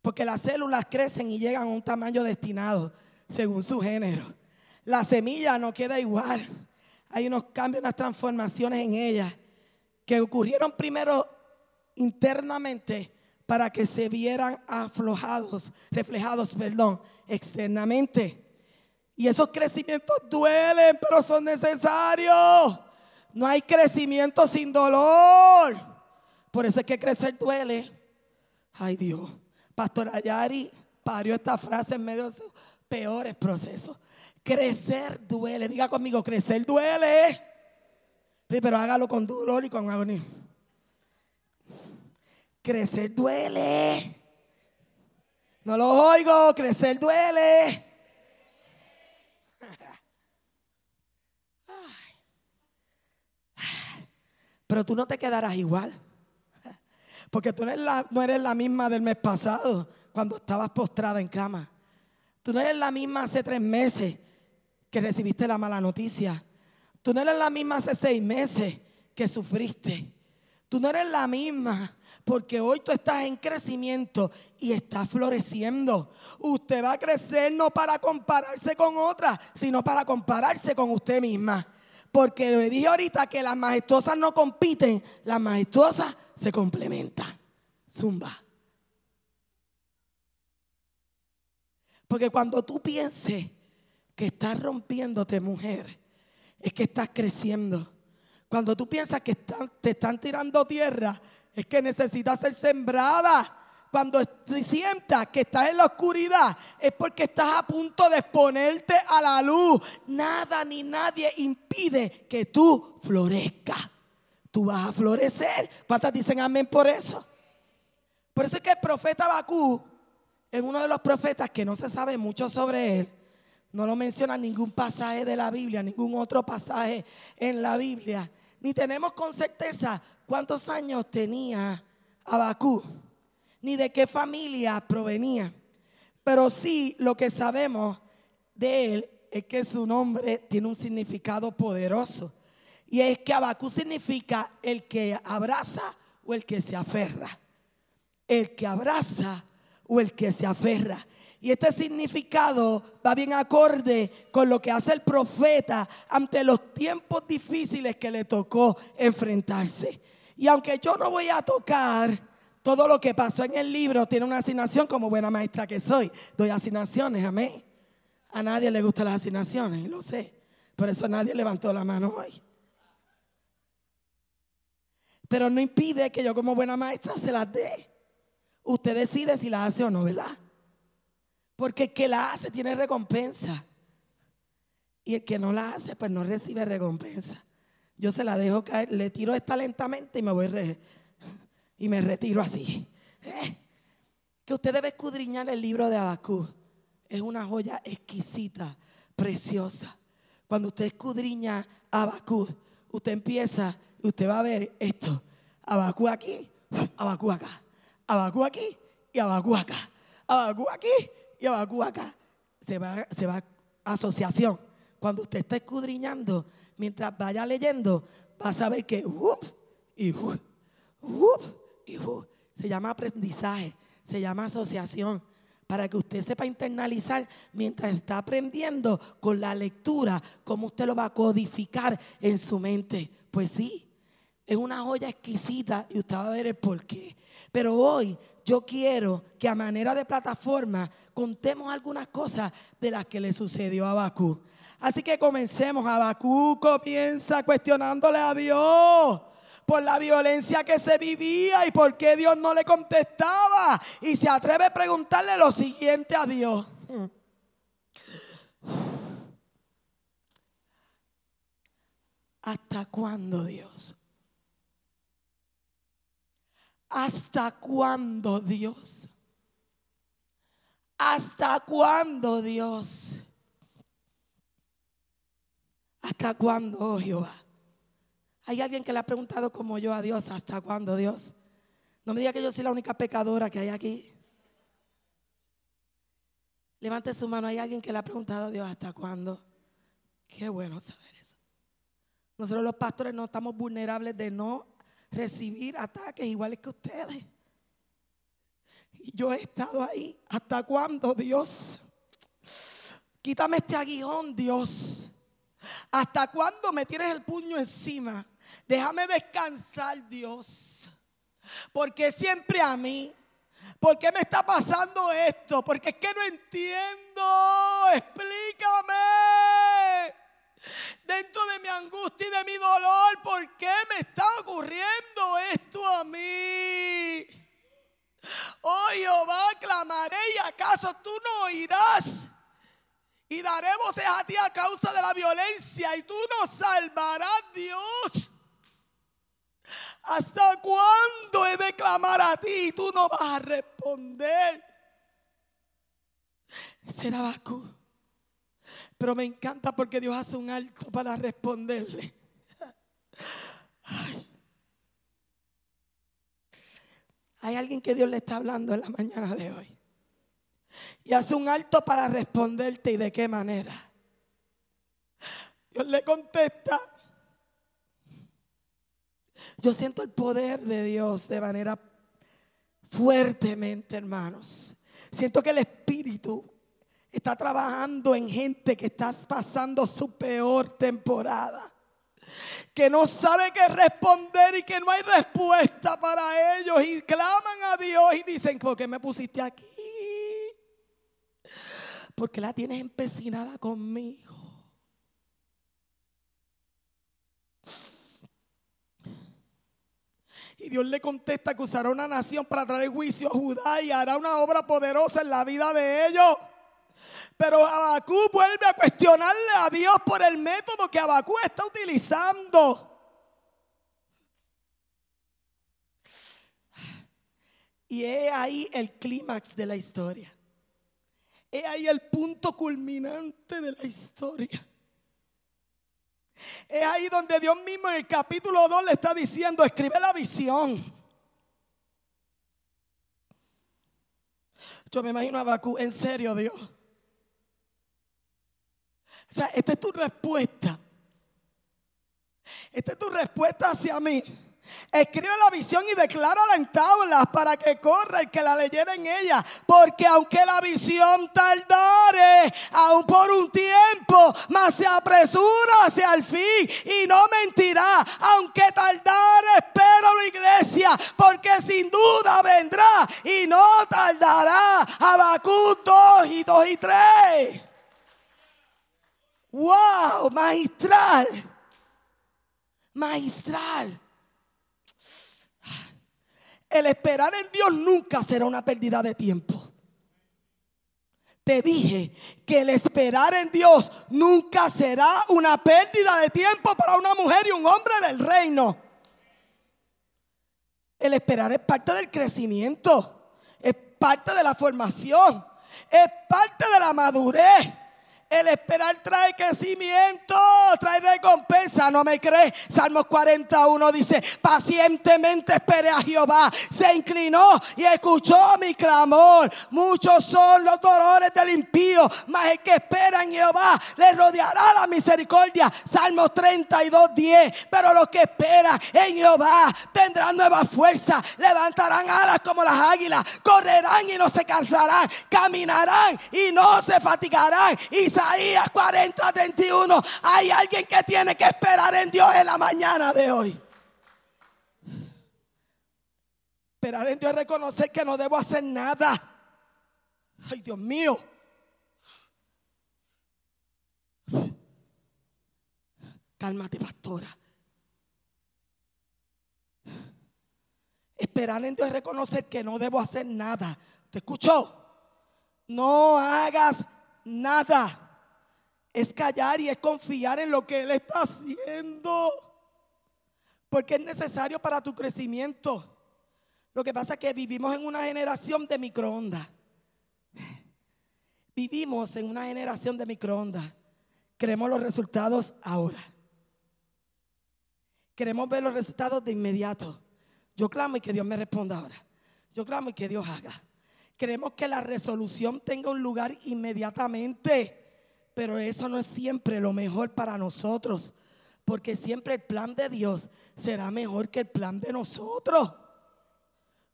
Porque las células crecen y llegan a un tamaño destinado según su género. La semilla no queda igual. Hay unos cambios, unas transformaciones en ella que ocurrieron primero internamente para que se vieran aflojados, reflejados, perdón, externamente. Y esos crecimientos duelen, pero son necesarios. No hay crecimiento sin dolor. Por eso es que crecer duele. Ay Dios. Pastor Ayari parió esta frase en medio de sus peores procesos. Crecer duele. Diga conmigo, crecer duele. Pero hágalo con dolor y con agonía. Crecer duele. No lo oigo, crecer duele. Pero tú no te quedarás igual. Porque tú no eres, la, no eres la misma del mes pasado, cuando estabas postrada en cama. Tú no eres la misma hace tres meses que recibiste la mala noticia. Tú no eres la misma hace seis meses que sufriste. Tú no eres la misma Porque hoy tú estás en crecimiento y estás floreciendo. Usted va a crecer no para compararse con otras, sino para compararse con usted misma. Porque le dije ahorita que las majestuosas no compiten, las majestuosas se complementan. Zumba. Porque cuando tú pienses que estás rompiéndote, mujer, es que estás creciendo. Cuando tú piensas que te están tirando tierra, es que necesitas ser sembrada. Cuando sientas que estás en la oscuridad, es porque estás a punto de exponerte a la luz. Nada ni nadie impide que tú florezcas. Tú vas a florecer. ¿Cuántas dicen amén por eso? Por eso es que el profeta Bakú es uno de los profetas que no se sabe mucho sobre él. No lo menciona ningún pasaje de la Biblia, ningún otro pasaje en la Biblia. Ni tenemos con certeza cuántos años tenía Abacú, ni de qué familia provenía. Pero sí lo que sabemos de él es que su nombre tiene un significado poderoso. Y es que Abacú significa el que abraza o el que se aferra. El que abraza o el que se aferra. Y este significado va bien acorde con lo que hace el profeta ante los tiempos difíciles que le tocó enfrentarse. Y aunque yo no voy a tocar todo lo que pasó en el libro, tiene una asignación como buena maestra que soy. Doy asignaciones, amén. A nadie le gustan las asignaciones, lo sé. Por eso nadie levantó la mano hoy. Pero no impide que yo como buena maestra se las dé. Usted decide si las hace o no, ¿verdad? Porque el que la hace tiene recompensa. Y el que no la hace, pues no recibe recompensa. Yo se la dejo caer, le tiro esta lentamente y me voy y me retiro así. ¿Eh? Que usted debe escudriñar el libro de Abacú. Es una joya exquisita, preciosa. Cuando usted escudriña Abacú, usted empieza y usted va a ver esto. Abacú aquí, Abacú acá. Abacú aquí y Abacú acá. Abacú aquí y Abacú acá. Se va, se va asociación. Cuando usted está escudriñando, mientras vaya leyendo, va a saber que y y se llama aprendizaje, se llama asociación. Para que usted sepa internalizar mientras está aprendiendo con la lectura, cómo usted lo va a codificar en su mente. Pues sí, es una joya exquisita y usted va a ver el porqué. Pero hoy yo quiero que a manera de plataforma contemos algunas cosas de las que le sucedió a Bakú. Así que comencemos. Abacú comienza cuestionándole a Dios por la violencia que se vivía y por qué Dios no le contestaba. Y se atreve a preguntarle lo siguiente a Dios. ¿Hasta cuándo Dios? ¿Hasta cuándo Dios? ¿Hasta cuándo Dios? ¿Hasta cuándo, oh Jehová? Hay alguien que le ha preguntado como yo a Dios, ¿hasta cuándo Dios? No me diga que yo soy la única pecadora que hay aquí. Levante su mano, hay alguien que le ha preguntado a Dios, ¿hasta cuándo? Qué bueno saber eso. Nosotros los pastores no estamos vulnerables de no recibir ataques iguales que ustedes. Yo he estado ahí. ¿Hasta cuándo, Dios? Quítame este aguijón, Dios. ¿Hasta cuándo me tienes el puño encima? Déjame descansar, Dios. Porque siempre a mí. ¿Por qué me está pasando esto? Porque es que no entiendo. Explícame dentro de mi angustia y de mi dolor, ¿por qué me está ocurriendo esto a mí? Oh Jehová, clamaré y acaso tú no oirás. Y daremos a ti a causa de la violencia y tú nos salvarás, Dios. ¿Hasta cuándo he de clamar a ti y tú no vas a responder? Será Bakú. Pero me encanta porque Dios hace un alto para responderle. Hay alguien que Dios le está hablando en la mañana de hoy. Y hace un alto para responderte y de qué manera. Dios le contesta. Yo siento el poder de Dios de manera fuertemente, hermanos. Siento que el Espíritu está trabajando en gente que está pasando su peor temporada. Que no sabe qué responder y que no hay respuesta para ellos. Y claman a Dios y dicen, ¿por qué me pusiste aquí? Porque la tienes empecinada conmigo. Y Dios le contesta que usará una nación para traer juicio a Judá y hará una obra poderosa en la vida de ellos. Pero Abacú vuelve a cuestionarle a Dios por el método que Abacú está utilizando. Y he ahí el clímax de la historia. He ahí el punto culminante de la historia. Es ahí donde Dios mismo en el capítulo 2 le está diciendo, escribe la visión. Yo me imagino a Bakú, en serio Dios. Sea, esta es tu respuesta. Esta es tu respuesta hacia mí. Escribe la visión y declárala en tablas para que corra el que la leyera en ella. Porque aunque la visión tardare, aún por un tiempo, mas se apresura hacia el fin y no mentirá. Aunque tardare, espero la iglesia, porque sin duda vendrá y no tardará. Habacuc 2 y 2 y 3. ¡Wow! Magistral. Magistral. El esperar en Dios nunca será una pérdida de tiempo. Te dije que el esperar en Dios nunca será una pérdida de tiempo para una mujer y un hombre del reino. El esperar es parte del crecimiento, es parte de la formación, es parte de la madurez. El esperar trae crecimiento, trae recompensa. ¿No me crees? Salmos 41 dice, pacientemente esperé a Jehová. Se inclinó y escuchó mi clamor. Muchos son los dolores del impío, mas el que espera en Jehová le rodeará la misericordia. Salmos 32, 10. Pero los que esperan en Jehová tendrán nueva fuerza, levantarán alas como las águilas, correrán y no se cansarán, caminarán y no se fatigarán. Y Isaías 40, 31. Hay alguien que tiene que esperar en Dios en la mañana de hoy. Esperar en Dios es reconocer que no debo hacer nada. Ay, Dios mío. Cálmate, pastora. Esperar en Dios es reconocer que no debo hacer nada. ¿Te escuchó? No hagas nada. Es callar y es confiar en lo que Él está haciendo. Porque es necesario para tu crecimiento. Lo que pasa es que vivimos en una generación de microondas. Vivimos en una generación de microondas. Queremos los resultados ahora. Queremos ver los resultados de inmediato. Yo clamo y que Dios me responda ahora. Yo clamo y que Dios haga. Queremos que la resolución tenga un lugar inmediatamente. Pero eso no es siempre lo mejor para nosotros. Porque siempre el plan de Dios será mejor que el plan de nosotros.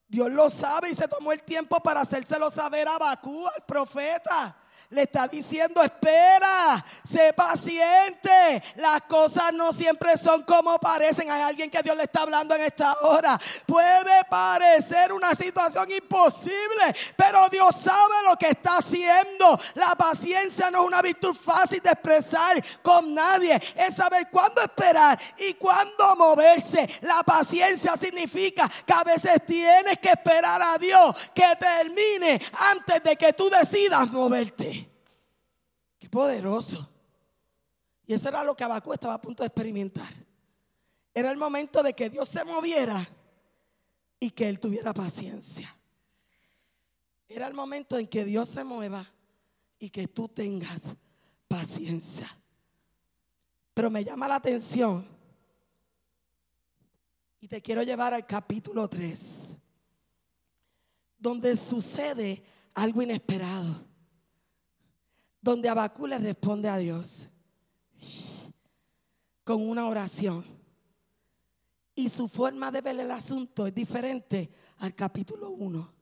Dios lo sabe y se tomó el tiempo para hacérselo saber a Bakú, al profeta le está diciendo, espera, sé paciente. Las cosas no siempre son como parecen. Hay alguien que Dios le está hablando en esta hora. Puede parecer una situación imposible, pero Dios sabe lo que está haciendo. La paciencia no es una virtud fácil de expresar con nadie. Es saber cuándo esperar y cuándo moverse. La paciencia significa que a veces tienes que esperar a Dios que termine antes de que tú decidas moverte poderoso. Y eso era lo que Abacú estaba a punto de experimentar. Era el momento de que Dios se moviera y que él tuviera paciencia. Era el momento en que Dios se mueva y que tú tengas paciencia. Pero me llama la atención y te quiero llevar al capítulo 3, donde sucede algo inesperado donde Abacú le responde a Dios con una oración. Y su forma de ver el asunto es diferente al capítulo 1.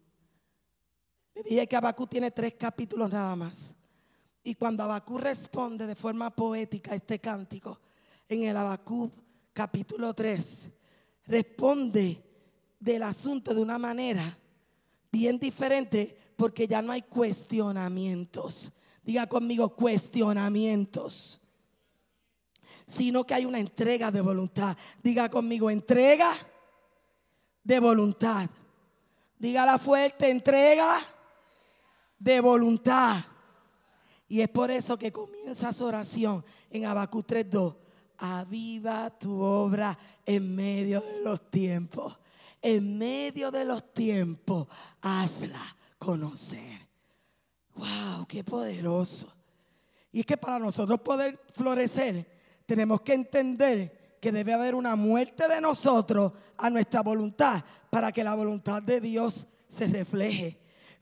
Le dije que Abacú tiene tres capítulos nada más. Y cuando Abacú responde de forma poética este cántico, en el Abacú capítulo 3, responde del asunto de una manera bien diferente porque ya no hay cuestionamientos. Diga conmigo cuestionamientos. Sino que hay una entrega de voluntad. Diga conmigo entrega de voluntad. Dígala fuerte, entrega de voluntad. Y es por eso que comienza su oración en Abacú 3.2. Aviva tu obra en medio de los tiempos. En medio de los tiempos, hazla conocer. ¡Wow! ¡Qué poderoso! Y es que para nosotros poder florecer, tenemos que entender que debe haber una muerte de nosotros a nuestra voluntad para que la voluntad de Dios se refleje.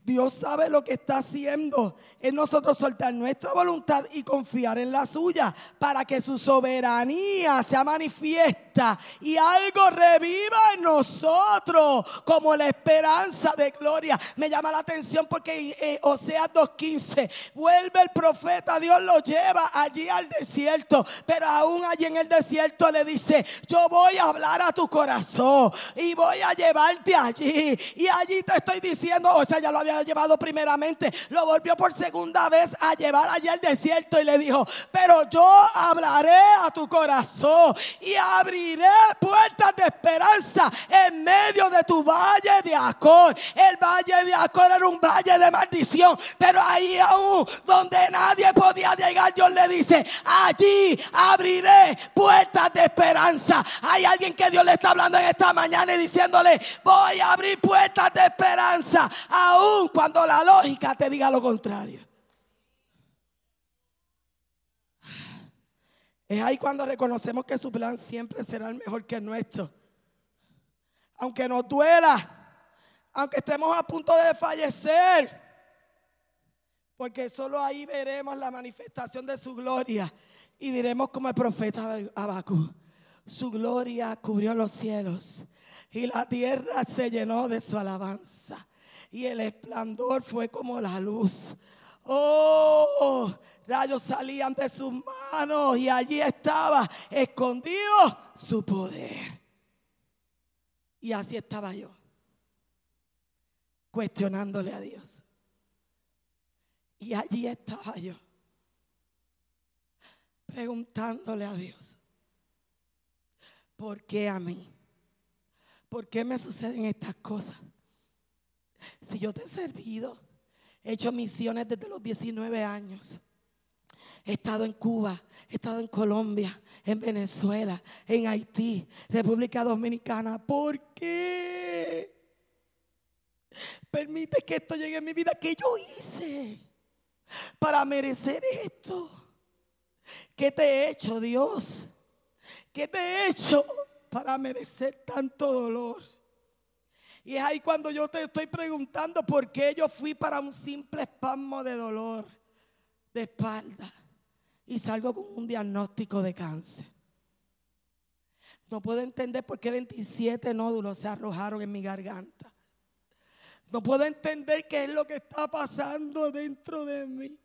Dios sabe lo que está haciendo. Es nosotros soltar nuestra voluntad y confiar en la suya para que su soberanía sea manifiesta y algo reviva en nosotros como la esperanza de gloria. Me llama la atención porque eh, Oseas 2.15 vuelve el profeta, Dios lo lleva allí al desierto, pero aún allí en el desierto le dice, yo voy a hablar a tu corazón y voy a llevarte allí y allí te estoy diciendo, o sea, ya lo había llevado primeramente, lo volvió por segunda vez a llevar allá al desierto y le dijo, pero yo hablaré a tu corazón y abriré puertas de esperanza en medio de tu valle de Acor. El valle de Acor era un valle de maldición, pero ahí aún donde nadie podía llegar, Dios le dice, allí abriré puertas de esperanza. Hay alguien que Dios le está hablando en esta mañana y diciéndole, voy a abrir puertas de esperanza aún cuando la lógica te diga lo contrario. Es ahí cuando reconocemos que su plan siempre será el mejor que el nuestro. Aunque nos duela, aunque estemos a punto de fallecer, porque solo ahí veremos la manifestación de su gloria y diremos como el profeta Abacú, su gloria cubrió los cielos y la tierra se llenó de su alabanza y el esplendor fue como la luz. Oh, rayos salían de sus manos y allí estaba escondido su poder. Y así estaba yo, cuestionándole a Dios. Y allí estaba yo, preguntándole a Dios, ¿por qué a mí? ¿Por qué me suceden estas cosas? Si yo te he servido, he hecho misiones desde los 19 años. He estado en Cuba, he estado en Colombia, en Venezuela, en Haití, República Dominicana. ¿Por qué? Permite que esto llegue a mi vida. ¿Qué yo hice para merecer esto? ¿Qué te he hecho, Dios? ¿Qué te he hecho para merecer tanto dolor? Y es ahí cuando yo te estoy preguntando por qué yo fui para un simple espasmo de dolor de espalda y salgo con un diagnóstico de cáncer. No puedo entender por qué 27 nódulos se arrojaron en mi garganta. No puedo entender qué es lo que está pasando dentro de mí.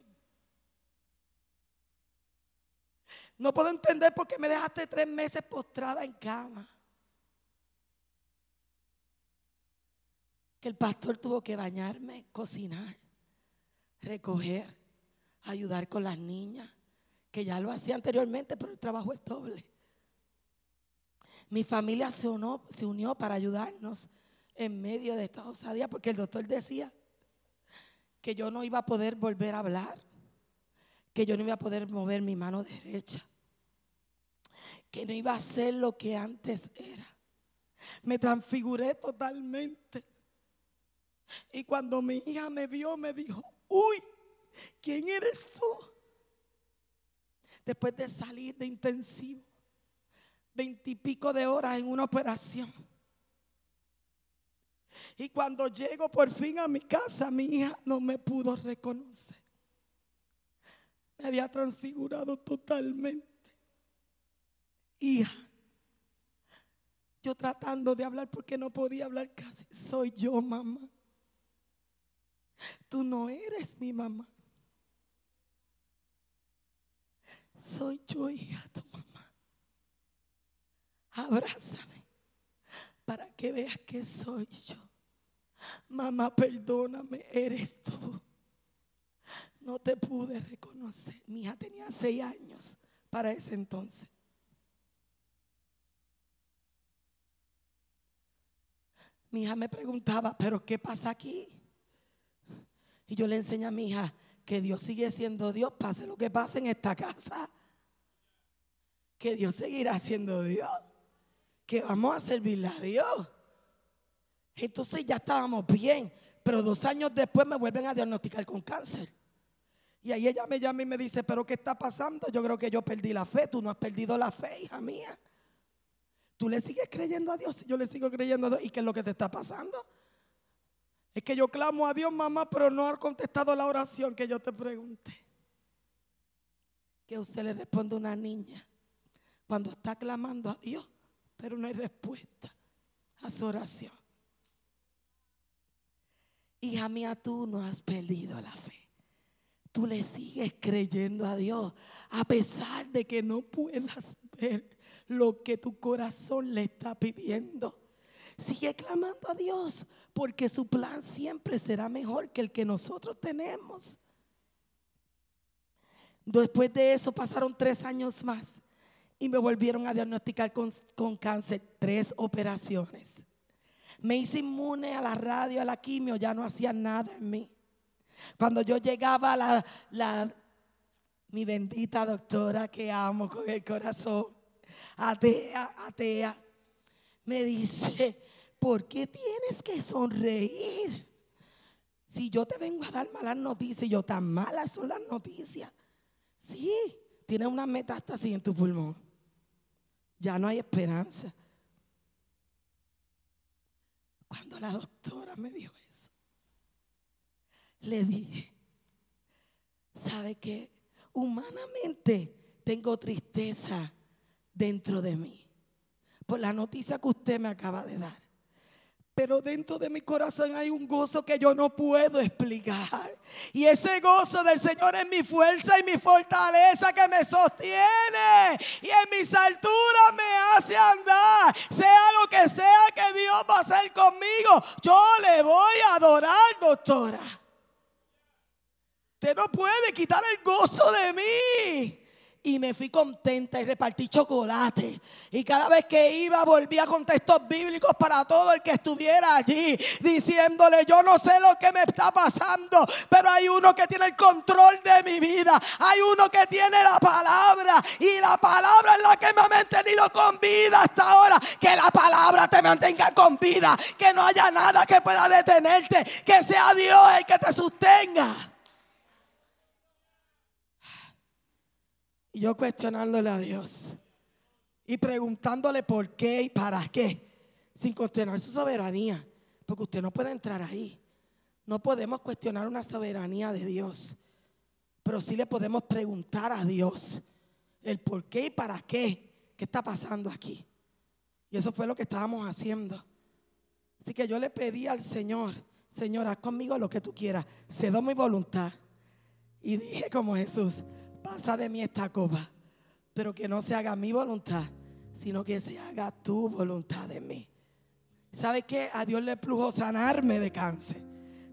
No puedo entender por qué me dejaste tres meses postrada en cama. Que el pastor tuvo que bañarme, cocinar, recoger, ayudar con las niñas, que ya lo hacía anteriormente, pero el trabajo es doble. Mi familia se unió, se unió para ayudarnos en medio de esta osadía, porque el doctor decía que yo no iba a poder volver a hablar, que yo no iba a poder mover mi mano derecha, que no iba a ser lo que antes era. Me transfiguré totalmente. Y cuando mi hija me vio, me dijo, uy, ¿quién eres tú? Después de salir de intensivo, veintipico de horas en una operación. Y cuando llego por fin a mi casa, mi hija no me pudo reconocer. Me había transfigurado totalmente. Hija, Yo tratando de hablar porque no podía hablar casi. Soy yo, mamá. Tú no eres mi mamá. Soy yo, hija, tu mamá. Abrázame para que veas que soy yo. Mamá, perdóname, eres tú. No te pude reconocer. Mi hija tenía seis años para ese entonces. Mi hija me preguntaba, pero ¿qué pasa aquí? Y yo le enseño a mi hija que Dios sigue siendo Dios, pase lo que pase en esta casa. Que Dios seguirá siendo Dios. Que vamos a servirle a Dios. Entonces ya estábamos bien, pero dos años después me vuelven a diagnosticar con cáncer. Y ahí ella me llama y me dice, pero ¿qué está pasando? Yo creo que yo perdí la fe, tú no has perdido la fe, hija mía. Tú le sigues creyendo a Dios yo le sigo creyendo a Dios. ¿Y qué es lo que te está pasando? Es que yo clamo a Dios, mamá, pero no ha contestado la oración que yo te pregunté. Que usted le responde a una niña cuando está clamando a Dios, pero no hay respuesta a su oración. Hija mía, tú no has perdido la fe. Tú le sigues creyendo a Dios a pesar de que no puedas ver lo que tu corazón le está pidiendo. Sigue clamando a Dios porque su plan siempre será mejor que el que nosotros tenemos. Después de eso pasaron tres años más y me volvieron a diagnosticar con, con cáncer, tres operaciones. Me hice inmune a la radio, a la quimio, ya no hacía nada en mí. Cuando yo llegaba a la, la mi bendita doctora que amo con el corazón, atea, atea, me dice, ¿por qué tienes que sonreír? Si yo te vengo a dar malas noticias, yo tan malas son las noticias. Sí, tienes una metástasis en tu pulmón. Ya no hay esperanza. Cuando la doctora me dijo eso, le dije, ¿sabe qué? Humanamente tengo tristeza dentro de mí por la noticia que usted me acaba de dar. Pero dentro de mi corazón hay un gozo que yo no puedo explicar. Y ese gozo del Señor es mi fuerza y mi fortaleza que me sostiene. Y en mis alturas me hace andar. Sea lo que sea que Dios va a hacer conmigo. Yo le voy a adorar, doctora. Usted no puede quitar el gozo de mí y me fui contenta y repartí chocolate. Y cada vez que iba volvía con textos bíblicos para todo el que estuviera allí, diciéndole, yo no sé lo que me está pasando, pero hay uno que tiene el control de mi vida. Hay uno que tiene la palabra y la palabra es la que me ha mantenido con vida hasta ahora. Que la palabra te mantenga con vida, que no haya nada que pueda detenerte, que sea Dios el que te sostenga. Y yo cuestionándole a Dios. Y preguntándole por qué y para qué. Sin cuestionar su soberanía. Porque usted no puede entrar ahí. No podemos cuestionar una soberanía de Dios. Pero sí le podemos preguntar a Dios el por qué y para qué. ¿Qué está pasando aquí? Y eso fue lo que estábamos haciendo. Así que yo le pedí al Señor, Señor, haz conmigo lo que tú quieras. Cedo mi voluntad. Y dije como Jesús, pasa de mí esta copa, pero que no se haga mi voluntad, sino que se haga tu voluntad de mí. ¿Sabe qué? A Dios le plujo sanarme de cáncer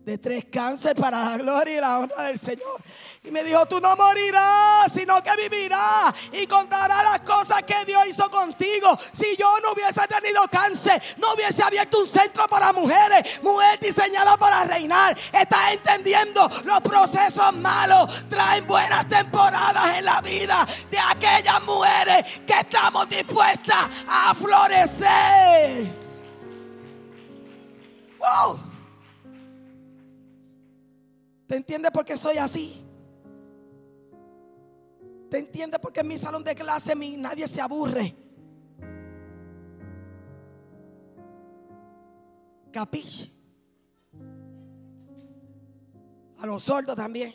de tres cáncer para la gloria y la honra del Señor. Y me dijo, tú no morirás, sino que vivirás y contarás las cosas que Dios hizo contigo. Si yo no hubiese tenido cáncer, no hubiese abierto un centro para mujeres, mujer diseñada para reinar. Estás entendiendo, los procesos malos traen buenas temporadas en la vida de aquellas mujeres que estamos dispuestas a florecer. Wow. ¿Te entiendes por qué soy así? ¿Te entiendes por qué en mi salón de clase nadie se aburre? Capiche. A los sordos también.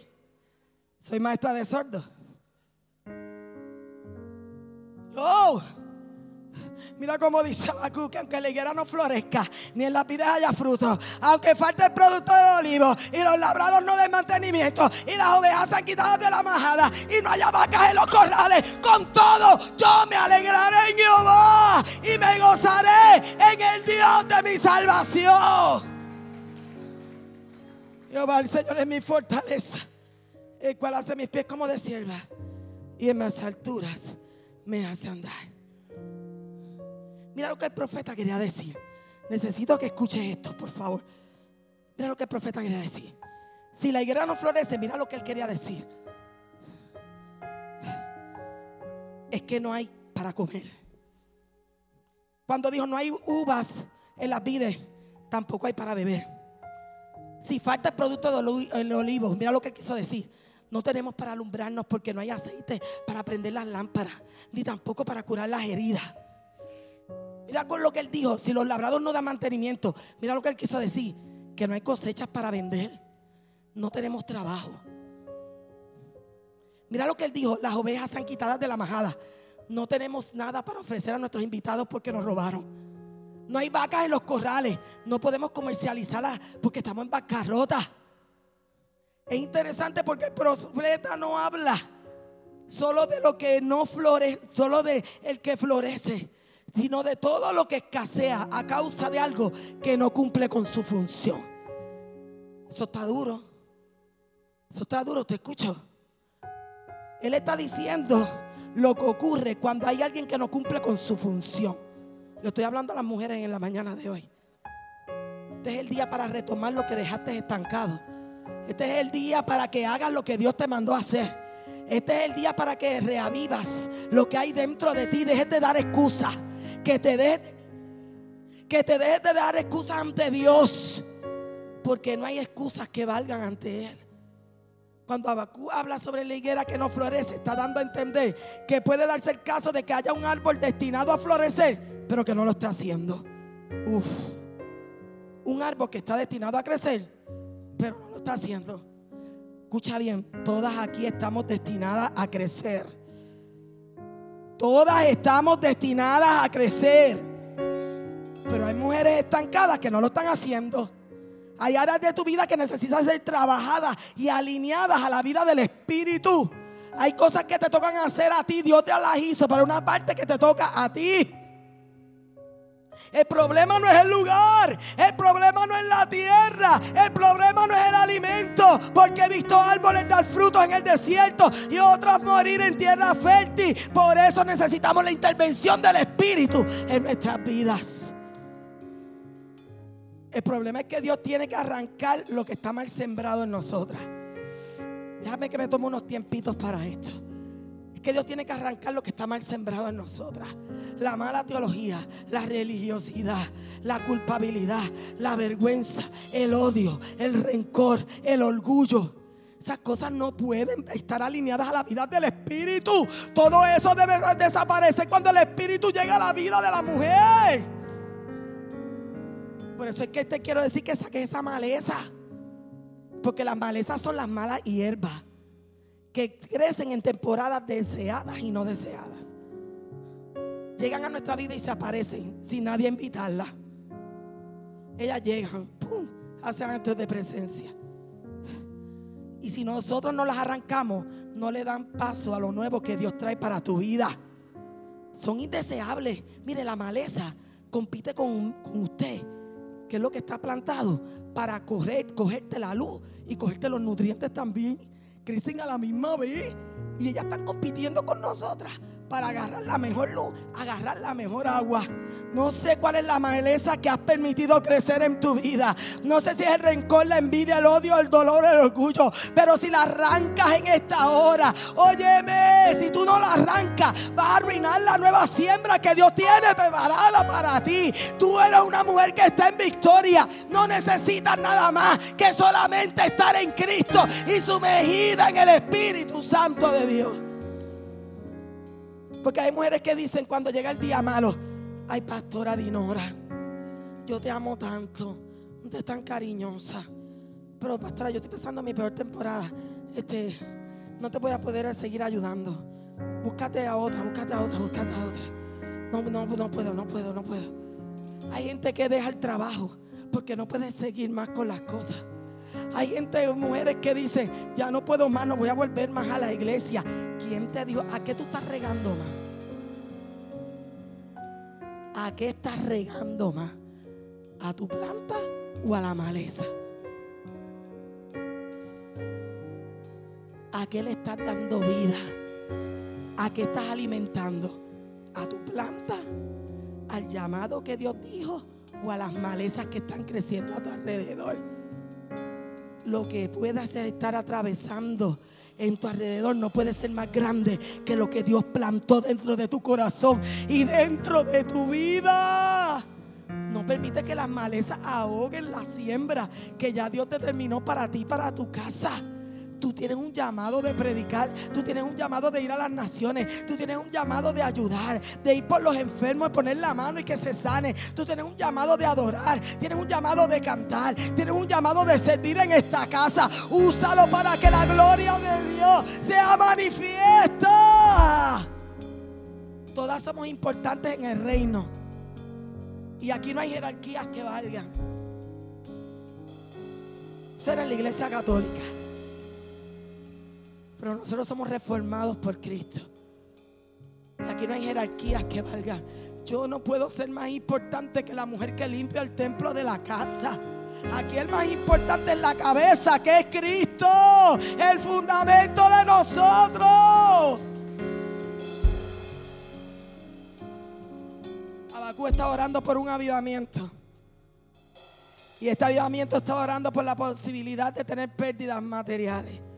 Soy maestra de sordos. Oh, Mira cómo dice Habacuc, que aunque la higuera no florezca, ni en las vides haya fruto, aunque falte el producto del olivo, y los labrados no den mantenimiento, y las ovejas han quitado de la majada, y no haya vacas en los corrales, con todo yo me alegraré en Jehová, y me gozaré en el Dios de mi salvación. Jehová, el Señor es mi fortaleza, el cual hace mis pies como de sierva, y en las alturas me hace andar. Mira lo que el profeta quería decir. Necesito que escuches esto, por favor. Mira lo que el profeta quería decir. Si la higuera no florece, mira lo que él quería decir. Es que no hay para comer. Cuando dijo no hay uvas en las vides, tampoco hay para beber. Si falta el producto del olivo, mira lo que él quiso decir. No tenemos para alumbrarnos porque no hay aceite para prender las lámparas, ni tampoco para curar las heridas. Mira con lo que él dijo, si los labrados no dan mantenimiento, mira lo que él quiso decir, que no hay cosechas para vender, no tenemos trabajo. Mira lo que él dijo, las ovejas han quitadas de la majada, no tenemos nada para ofrecer a nuestros invitados porque nos robaron. No hay vacas en los corrales, no podemos comercializarlas porque estamos en bancarrota. Es interesante porque el profeta no habla solo de lo que no florece, solo de el que florece sino de todo lo que escasea a causa de algo que no cumple con su función. Eso está duro. Eso está duro, te escucho. Él está diciendo lo que ocurre cuando hay alguien que no cumple con su función. Le estoy hablando a las mujeres en la mañana de hoy. Este es el día para retomar lo que dejaste estancado. Este es el día para que hagas lo que Dios te mandó a hacer. Este es el día para que reavivas lo que hay dentro de ti. Dejes de dar excusas que te dejes que te dejes de dar excusas ante Dios, porque no hay excusas que valgan ante Él. Cuando Abacú habla sobre la higuera que no florece, está dando a entender que puede darse el caso de que haya un árbol destinado a florecer, pero que no lo está haciendo. Un árbol que está destinado a crecer, pero no lo está haciendo. Escucha bien, todas aquí estamos destinadas a crecer. Todas estamos destinadas a crecer. Pero hay mujeres estancadas que no lo están haciendo. Hay áreas de tu vida que necesitan ser trabajadas y alineadas a la vida del Espíritu. Hay cosas que te tocan hacer a ti. Dios te las hizo, pero una parte que te toca a ti. El problema no es el lugar, el problema no es la tierra, el problema no es el alimento, porque he visto árboles dar frutos en el desierto y otros morir en tierra fértil. Por eso necesitamos la intervención del Espíritu en nuestras vidas. El problema es que Dios tiene que arrancar lo que está mal sembrado en nosotras. Déjame que me tome unos tiempitos para esto que Dios tiene que arrancar lo que está mal sembrado en nosotras. La mala teología, la religiosidad, la culpabilidad, la vergüenza, el odio, el rencor, el orgullo. Esas cosas no pueden estar alineadas a la vida del Espíritu. Todo eso debe desaparecer cuando el Espíritu llega a la vida de la mujer. Por eso es que te quiero decir que saques esa maleza. Porque las malezas son las malas hierbas que crecen en temporadas deseadas y no deseadas. Llegan a nuestra vida y se aparecen sin nadie invitarla. Ellas llegan, ¡pum! hacen actos de presencia. Y si nosotros no las arrancamos, no le dan paso a lo nuevo que Dios trae para tu vida. Son indeseables. Mire, la maleza compite con, con usted, que es lo que está plantado, para correr, cogerte la luz y cogerte los nutrientes también crecen a la misma vez y ellas están compitiendo con nosotras para agarrar la mejor luz, agarrar la mejor agua. No sé cuál es la maleza que has permitido crecer en tu vida. No sé si es el rencor, la envidia, el odio, el dolor, el orgullo. Pero si la arrancas en esta hora, óyeme, si tú no la arrancas, vas a arruinar la nueva siembra que Dios tiene preparada para ti. Tú eres una mujer que está en victoria. No necesitas nada más que solamente estar en Cristo y sumergida en el Espíritu Santo de Dios. Porque hay mujeres que dicen cuando llega el día malo, ay pastora Dinora, yo te amo tanto, no te tan cariñosa. Pero pastora, yo estoy pasando mi peor temporada. Este, no te voy a poder seguir ayudando. Búscate a otra, búscate a otra, búscate a otra. No, no, no puedo, no puedo, no puedo. Hay gente que deja el trabajo porque no puede seguir más con las cosas. Hay gente, mujeres que dicen, ya no puedo más, no voy a volver más a la iglesia. ¿Quién te dijo? ¿A qué tú estás regando más? ¿A qué estás regando más? ¿A tu planta o a la maleza? ¿A qué le estás dando vida? ¿A qué estás alimentando? ¿A tu planta? ¿Al llamado que Dios dijo? ¿O a las malezas que están creciendo a tu alrededor? Lo que puedas estar atravesando en tu alrededor no puede ser más grande que lo que Dios plantó dentro de tu corazón y dentro de tu vida. No permite que las malezas ahoguen la siembra que ya Dios determinó para ti, para tu casa. Tú tienes un llamado de predicar, tú tienes un llamado de ir a las naciones, tú tienes un llamado de ayudar, de ir por los enfermos, de poner la mano y que se sane. Tú tienes un llamado de adorar, tienes un llamado de cantar, tienes un llamado de servir en esta casa. Úsalo para que la gloria de Dios sea manifiesta. Todas somos importantes en el reino. Y aquí no hay jerarquías que valgan. Ser en la iglesia católica. Pero nosotros somos reformados por Cristo. Aquí no hay jerarquías que valgan. Yo no puedo ser más importante que la mujer que limpia el templo de la casa. Aquí el más importante es la cabeza, que es Cristo, el fundamento de nosotros. Abacú está orando por un avivamiento. Y este avivamiento está orando por la posibilidad de tener pérdidas materiales.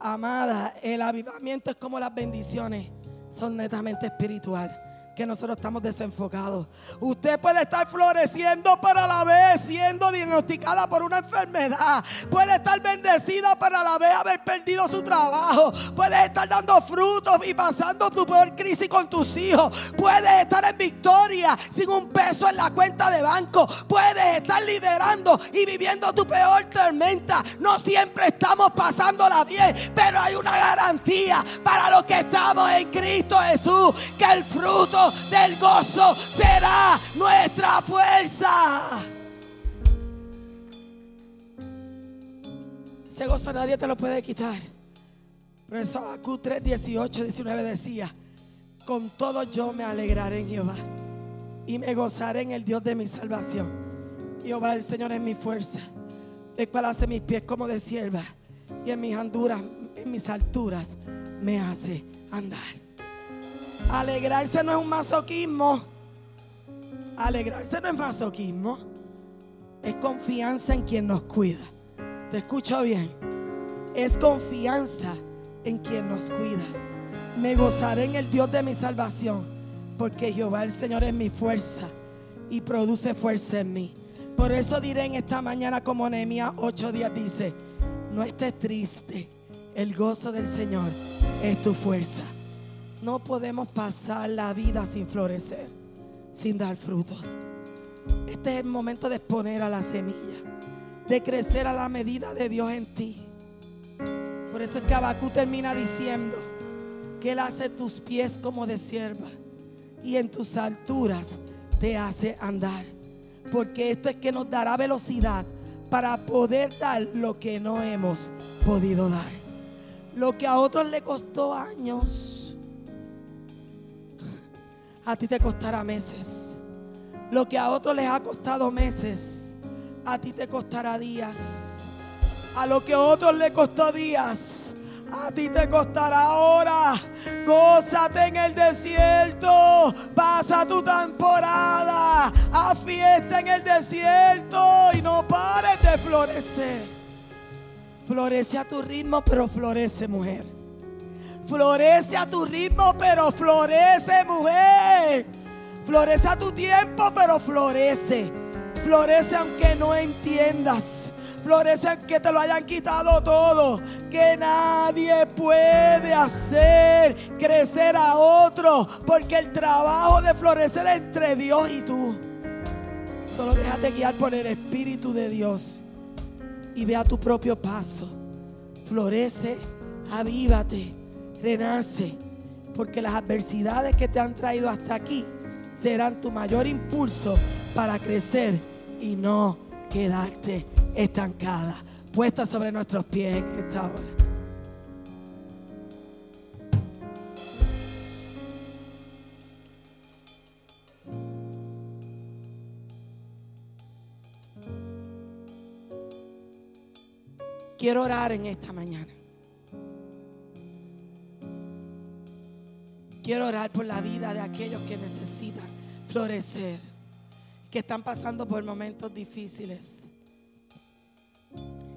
Amada, el avivamiento es como las bendiciones, son netamente espirituales que nosotros estamos desenfocados. Usted puede estar floreciendo para la vez siendo diagnosticada por una enfermedad. Puede estar bendecida para la vez haber perdido su trabajo. Puede estar dando frutos y pasando tu peor crisis con tus hijos. Puedes estar en victoria sin un peso en la cuenta de banco. Puedes estar liderando y viviendo tu peor tormenta. No siempre estamos pasándola bien, pero hay una garantía para los que estamos en Cristo Jesús que el fruto del gozo será nuestra fuerza. Ese gozo nadie te lo puede quitar. Por eso Q 3, 18, 19 decía, con todo yo me alegraré en Jehová y me gozaré en el Dios de mi salvación. Jehová el Señor es mi fuerza, el cual hace mis pies como de sierva y en mis anduras, en mis alturas me hace andar. Alegrarse no es un masoquismo. Alegrarse no es masoquismo. Es confianza en quien nos cuida. ¿Te escucho bien? Es confianza en quien nos cuida. Me gozaré en el Dios de mi salvación, porque Jehová el Señor es mi fuerza y produce fuerza en mí. Por eso diré en esta mañana como Nehemías 8 días dice, no estés triste, el gozo del Señor es tu fuerza. No podemos pasar la vida sin florecer, sin dar frutos. Este es el momento de exponer a la semilla, de crecer a la medida de Dios en ti. Por eso es que Abacú termina diciendo que Él hace tus pies como de sierva y en tus alturas te hace andar. Porque esto es que nos dará velocidad para poder dar lo que no hemos podido dar. Lo que a otros le costó años a ti te costará meses. Lo que a otros les ha costado meses, a ti te costará días. A lo que a otros le costó días, a ti te costará horas. Gózate en el desierto. Pasa tu temporada. A fiesta en el desierto. Y no pares de florecer. Florece a tu ritmo, pero florece, mujer. Florece a tu ritmo, pero florece, mujer. Florece a tu tiempo, pero florece. Florece aunque no entiendas. Florece aunque te lo hayan quitado todo. Que nadie puede hacer crecer a otro. Porque el trabajo de florecer es entre Dios y tú. Solo déjate guiar por el Espíritu de Dios. Y ve a tu propio paso. Florece, avívate renace, porque las adversidades que te han traído hasta aquí serán tu mayor impulso para crecer y no quedarte estancada. Puesta sobre nuestros pies en esta hora. Quiero orar en esta mañana. Quiero orar por la vida de aquellos que necesitan florecer, que están pasando por momentos difíciles,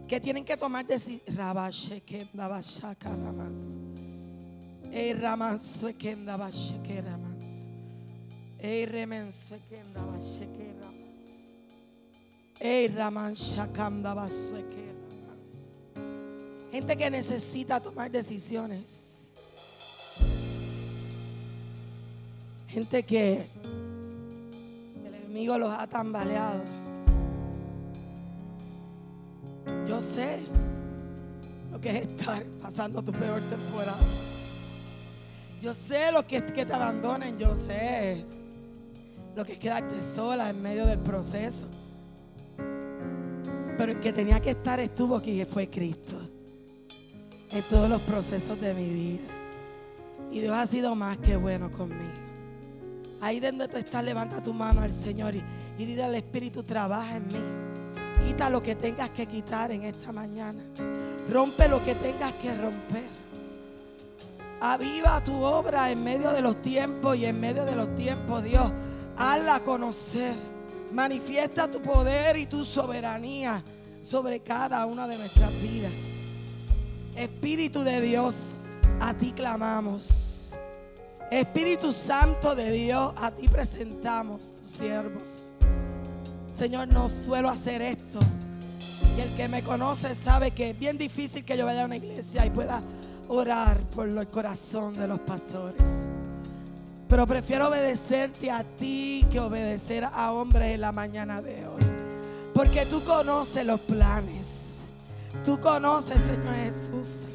que tienen que tomar decisiones. Gente que necesita tomar decisiones. Gente que el enemigo los ha tambaleado. Yo sé lo que es estar pasando tu peor temporada. Yo sé lo que es que te abandonen. Yo sé lo que es quedarte sola en medio del proceso. Pero el que tenía que estar estuvo aquí y fue Cristo. En todos los procesos de mi vida. Y Dios ha sido más que bueno conmigo. Ahí donde tú estás, levanta tu mano al Señor y, y dile al Espíritu, trabaja en mí. Quita lo que tengas que quitar en esta mañana. Rompe lo que tengas que romper. Aviva tu obra en medio de los tiempos y en medio de los tiempos, Dios. Hazla conocer. Manifiesta tu poder y tu soberanía sobre cada una de nuestras vidas. Espíritu de Dios, a ti clamamos. Espíritu Santo de Dios, a ti presentamos tus siervos. Señor, no suelo hacer esto. Y el que me conoce sabe que es bien difícil que yo vaya a una iglesia y pueda orar por el corazón de los pastores. Pero prefiero obedecerte a ti que obedecer a hombres en la mañana de hoy. Porque tú conoces los planes. Tú conoces, Señor Jesús,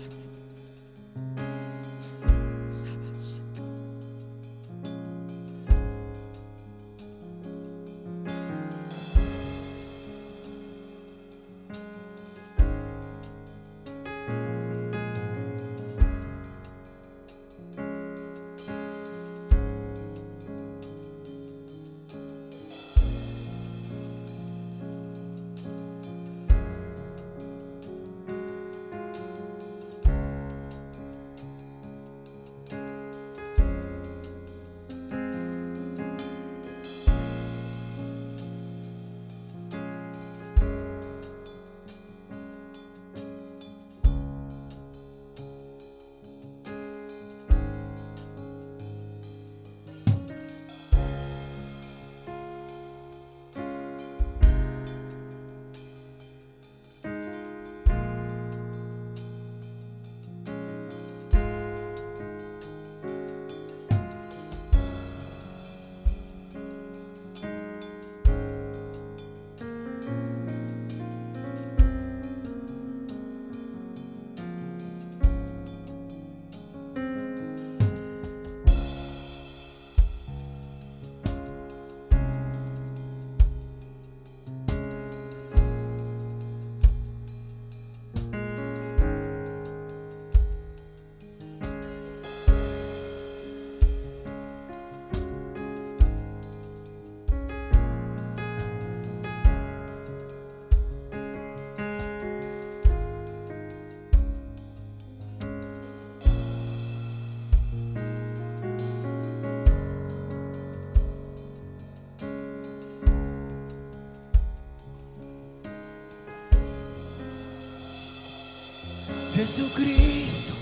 Jesucristo,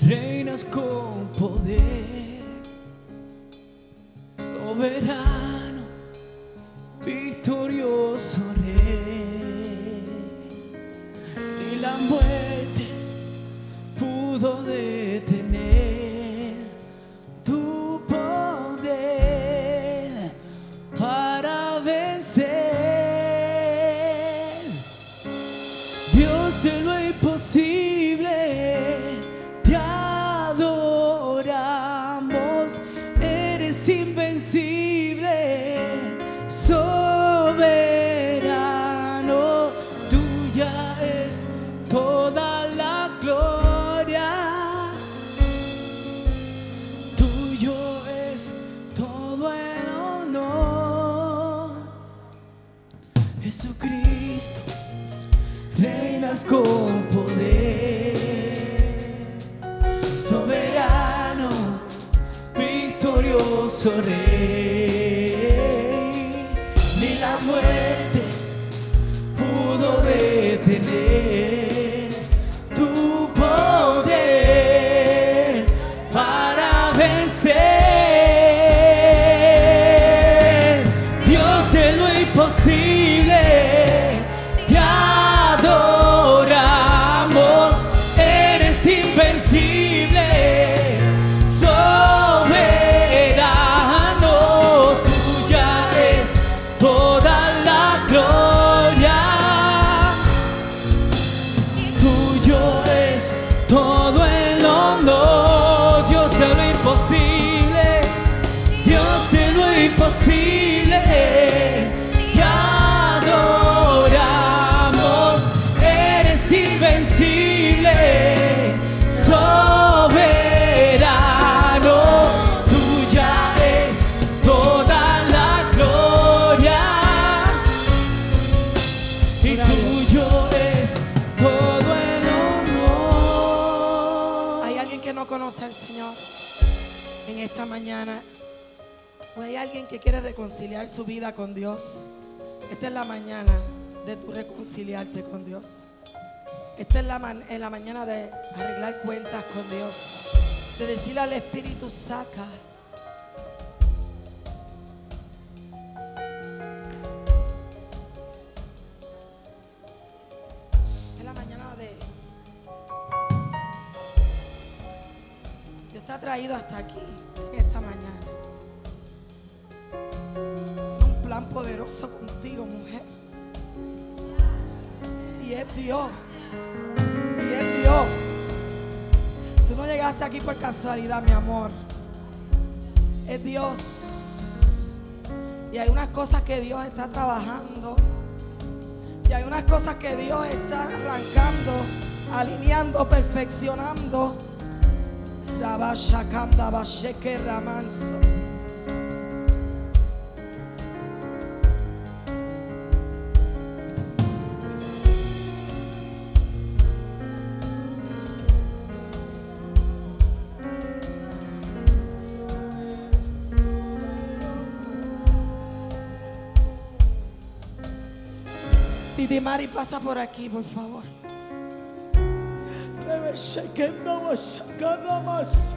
reinas con poder, con poder. Soberano, victorioso rey. que quiere reconciliar su vida con Dios, esta es la mañana de tu reconciliarte con Dios. Esta es la, en la mañana de arreglar cuentas con Dios. De decirle al Espíritu, saca. Es la mañana de... Dios te ha traído hasta aquí. mi amor. Es Dios. Y hay unas cosas que Dios está trabajando. Y hay unas cosas que Dios está arrancando, alineando, perfeccionando. Rabashakanda Basheke Ramanso. Dimari, pasa por aquí, por favor. Debe shake it, no más, no más.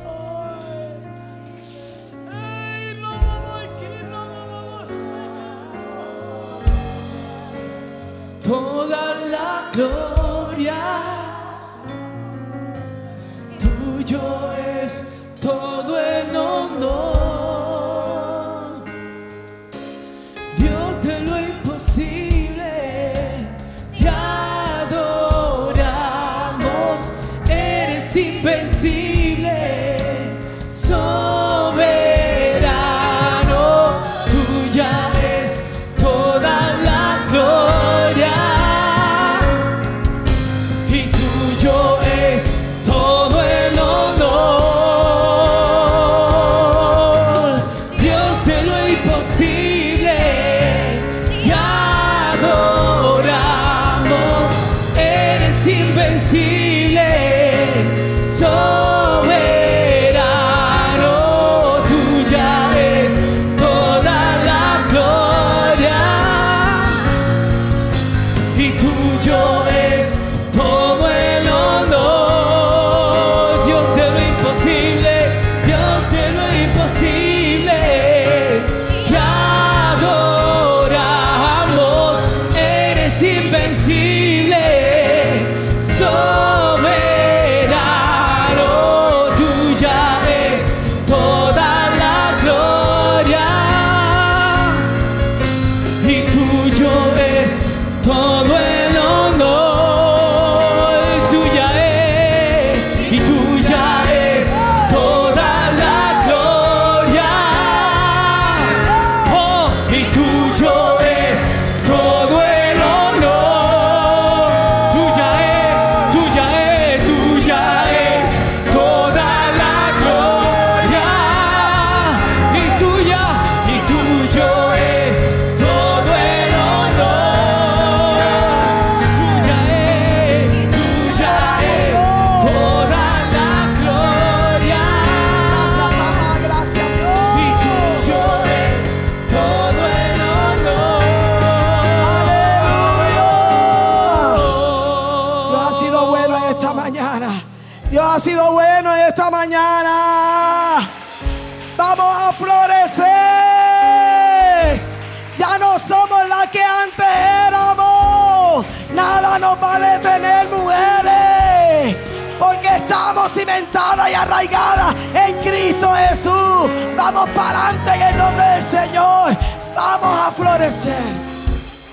En Cristo Jesús. Vamos para adelante en el nombre del Señor. Vamos a florecer.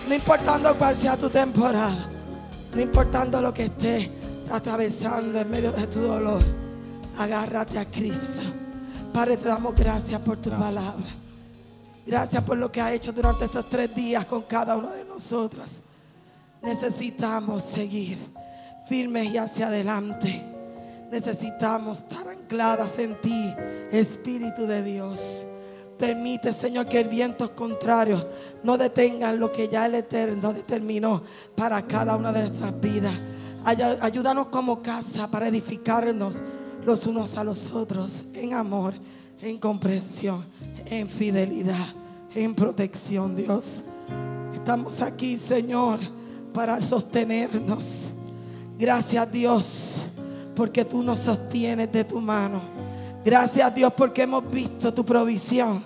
No importando cuál sea tu temporada. No importando lo que estés atravesando en medio de tu dolor. Agárrate a Cristo. Padre, te damos gracias por tu palabra. Gracias por lo que ha hecho durante estos tres días con cada uno de nosotras. Necesitamos seguir firmes y hacia adelante. Necesitamos estar ancladas en ti, Espíritu de Dios. Permite, Señor, que el viento contrario no detengan lo que ya el Eterno determinó para cada una de nuestras vidas. Ayúdanos como casa para edificarnos los unos a los otros en amor, en comprensión, en fidelidad, en protección, Dios. Estamos aquí, Señor, para sostenernos. Gracias, Dios, porque tú nos sostienes de tu mano. Gracias, Dios, porque hemos visto tu provisión.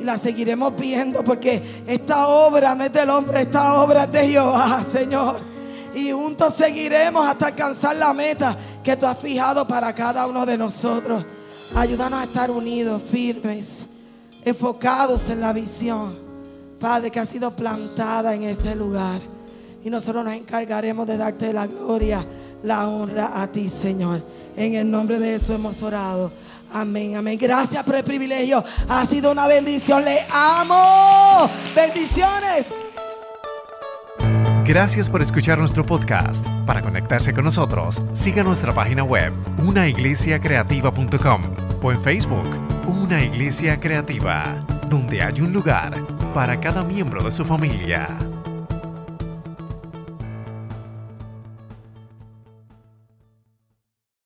Y la seguiremos viendo porque esta obra no es del hombre, esta obra es de Jehová, Señor. Y juntos seguiremos hasta alcanzar la meta que tú has fijado para cada uno de nosotros. Ayúdanos a estar unidos, firmes, enfocados en la visión, Padre, que ha sido plantada en este lugar. Y nosotros nos encargaremos de darte la gloria, la honra a ti, Señor. En el nombre de Jesús hemos orado. Amén, amén. Gracias por el privilegio. Ha sido una bendición. Le amo. Bendiciones. Gracias por escuchar nuestro podcast. Para conectarse con nosotros, siga nuestra página web, unaiglesiacreativa.com o en Facebook, Una Iglesia Creativa, donde hay un lugar para cada miembro de su familia.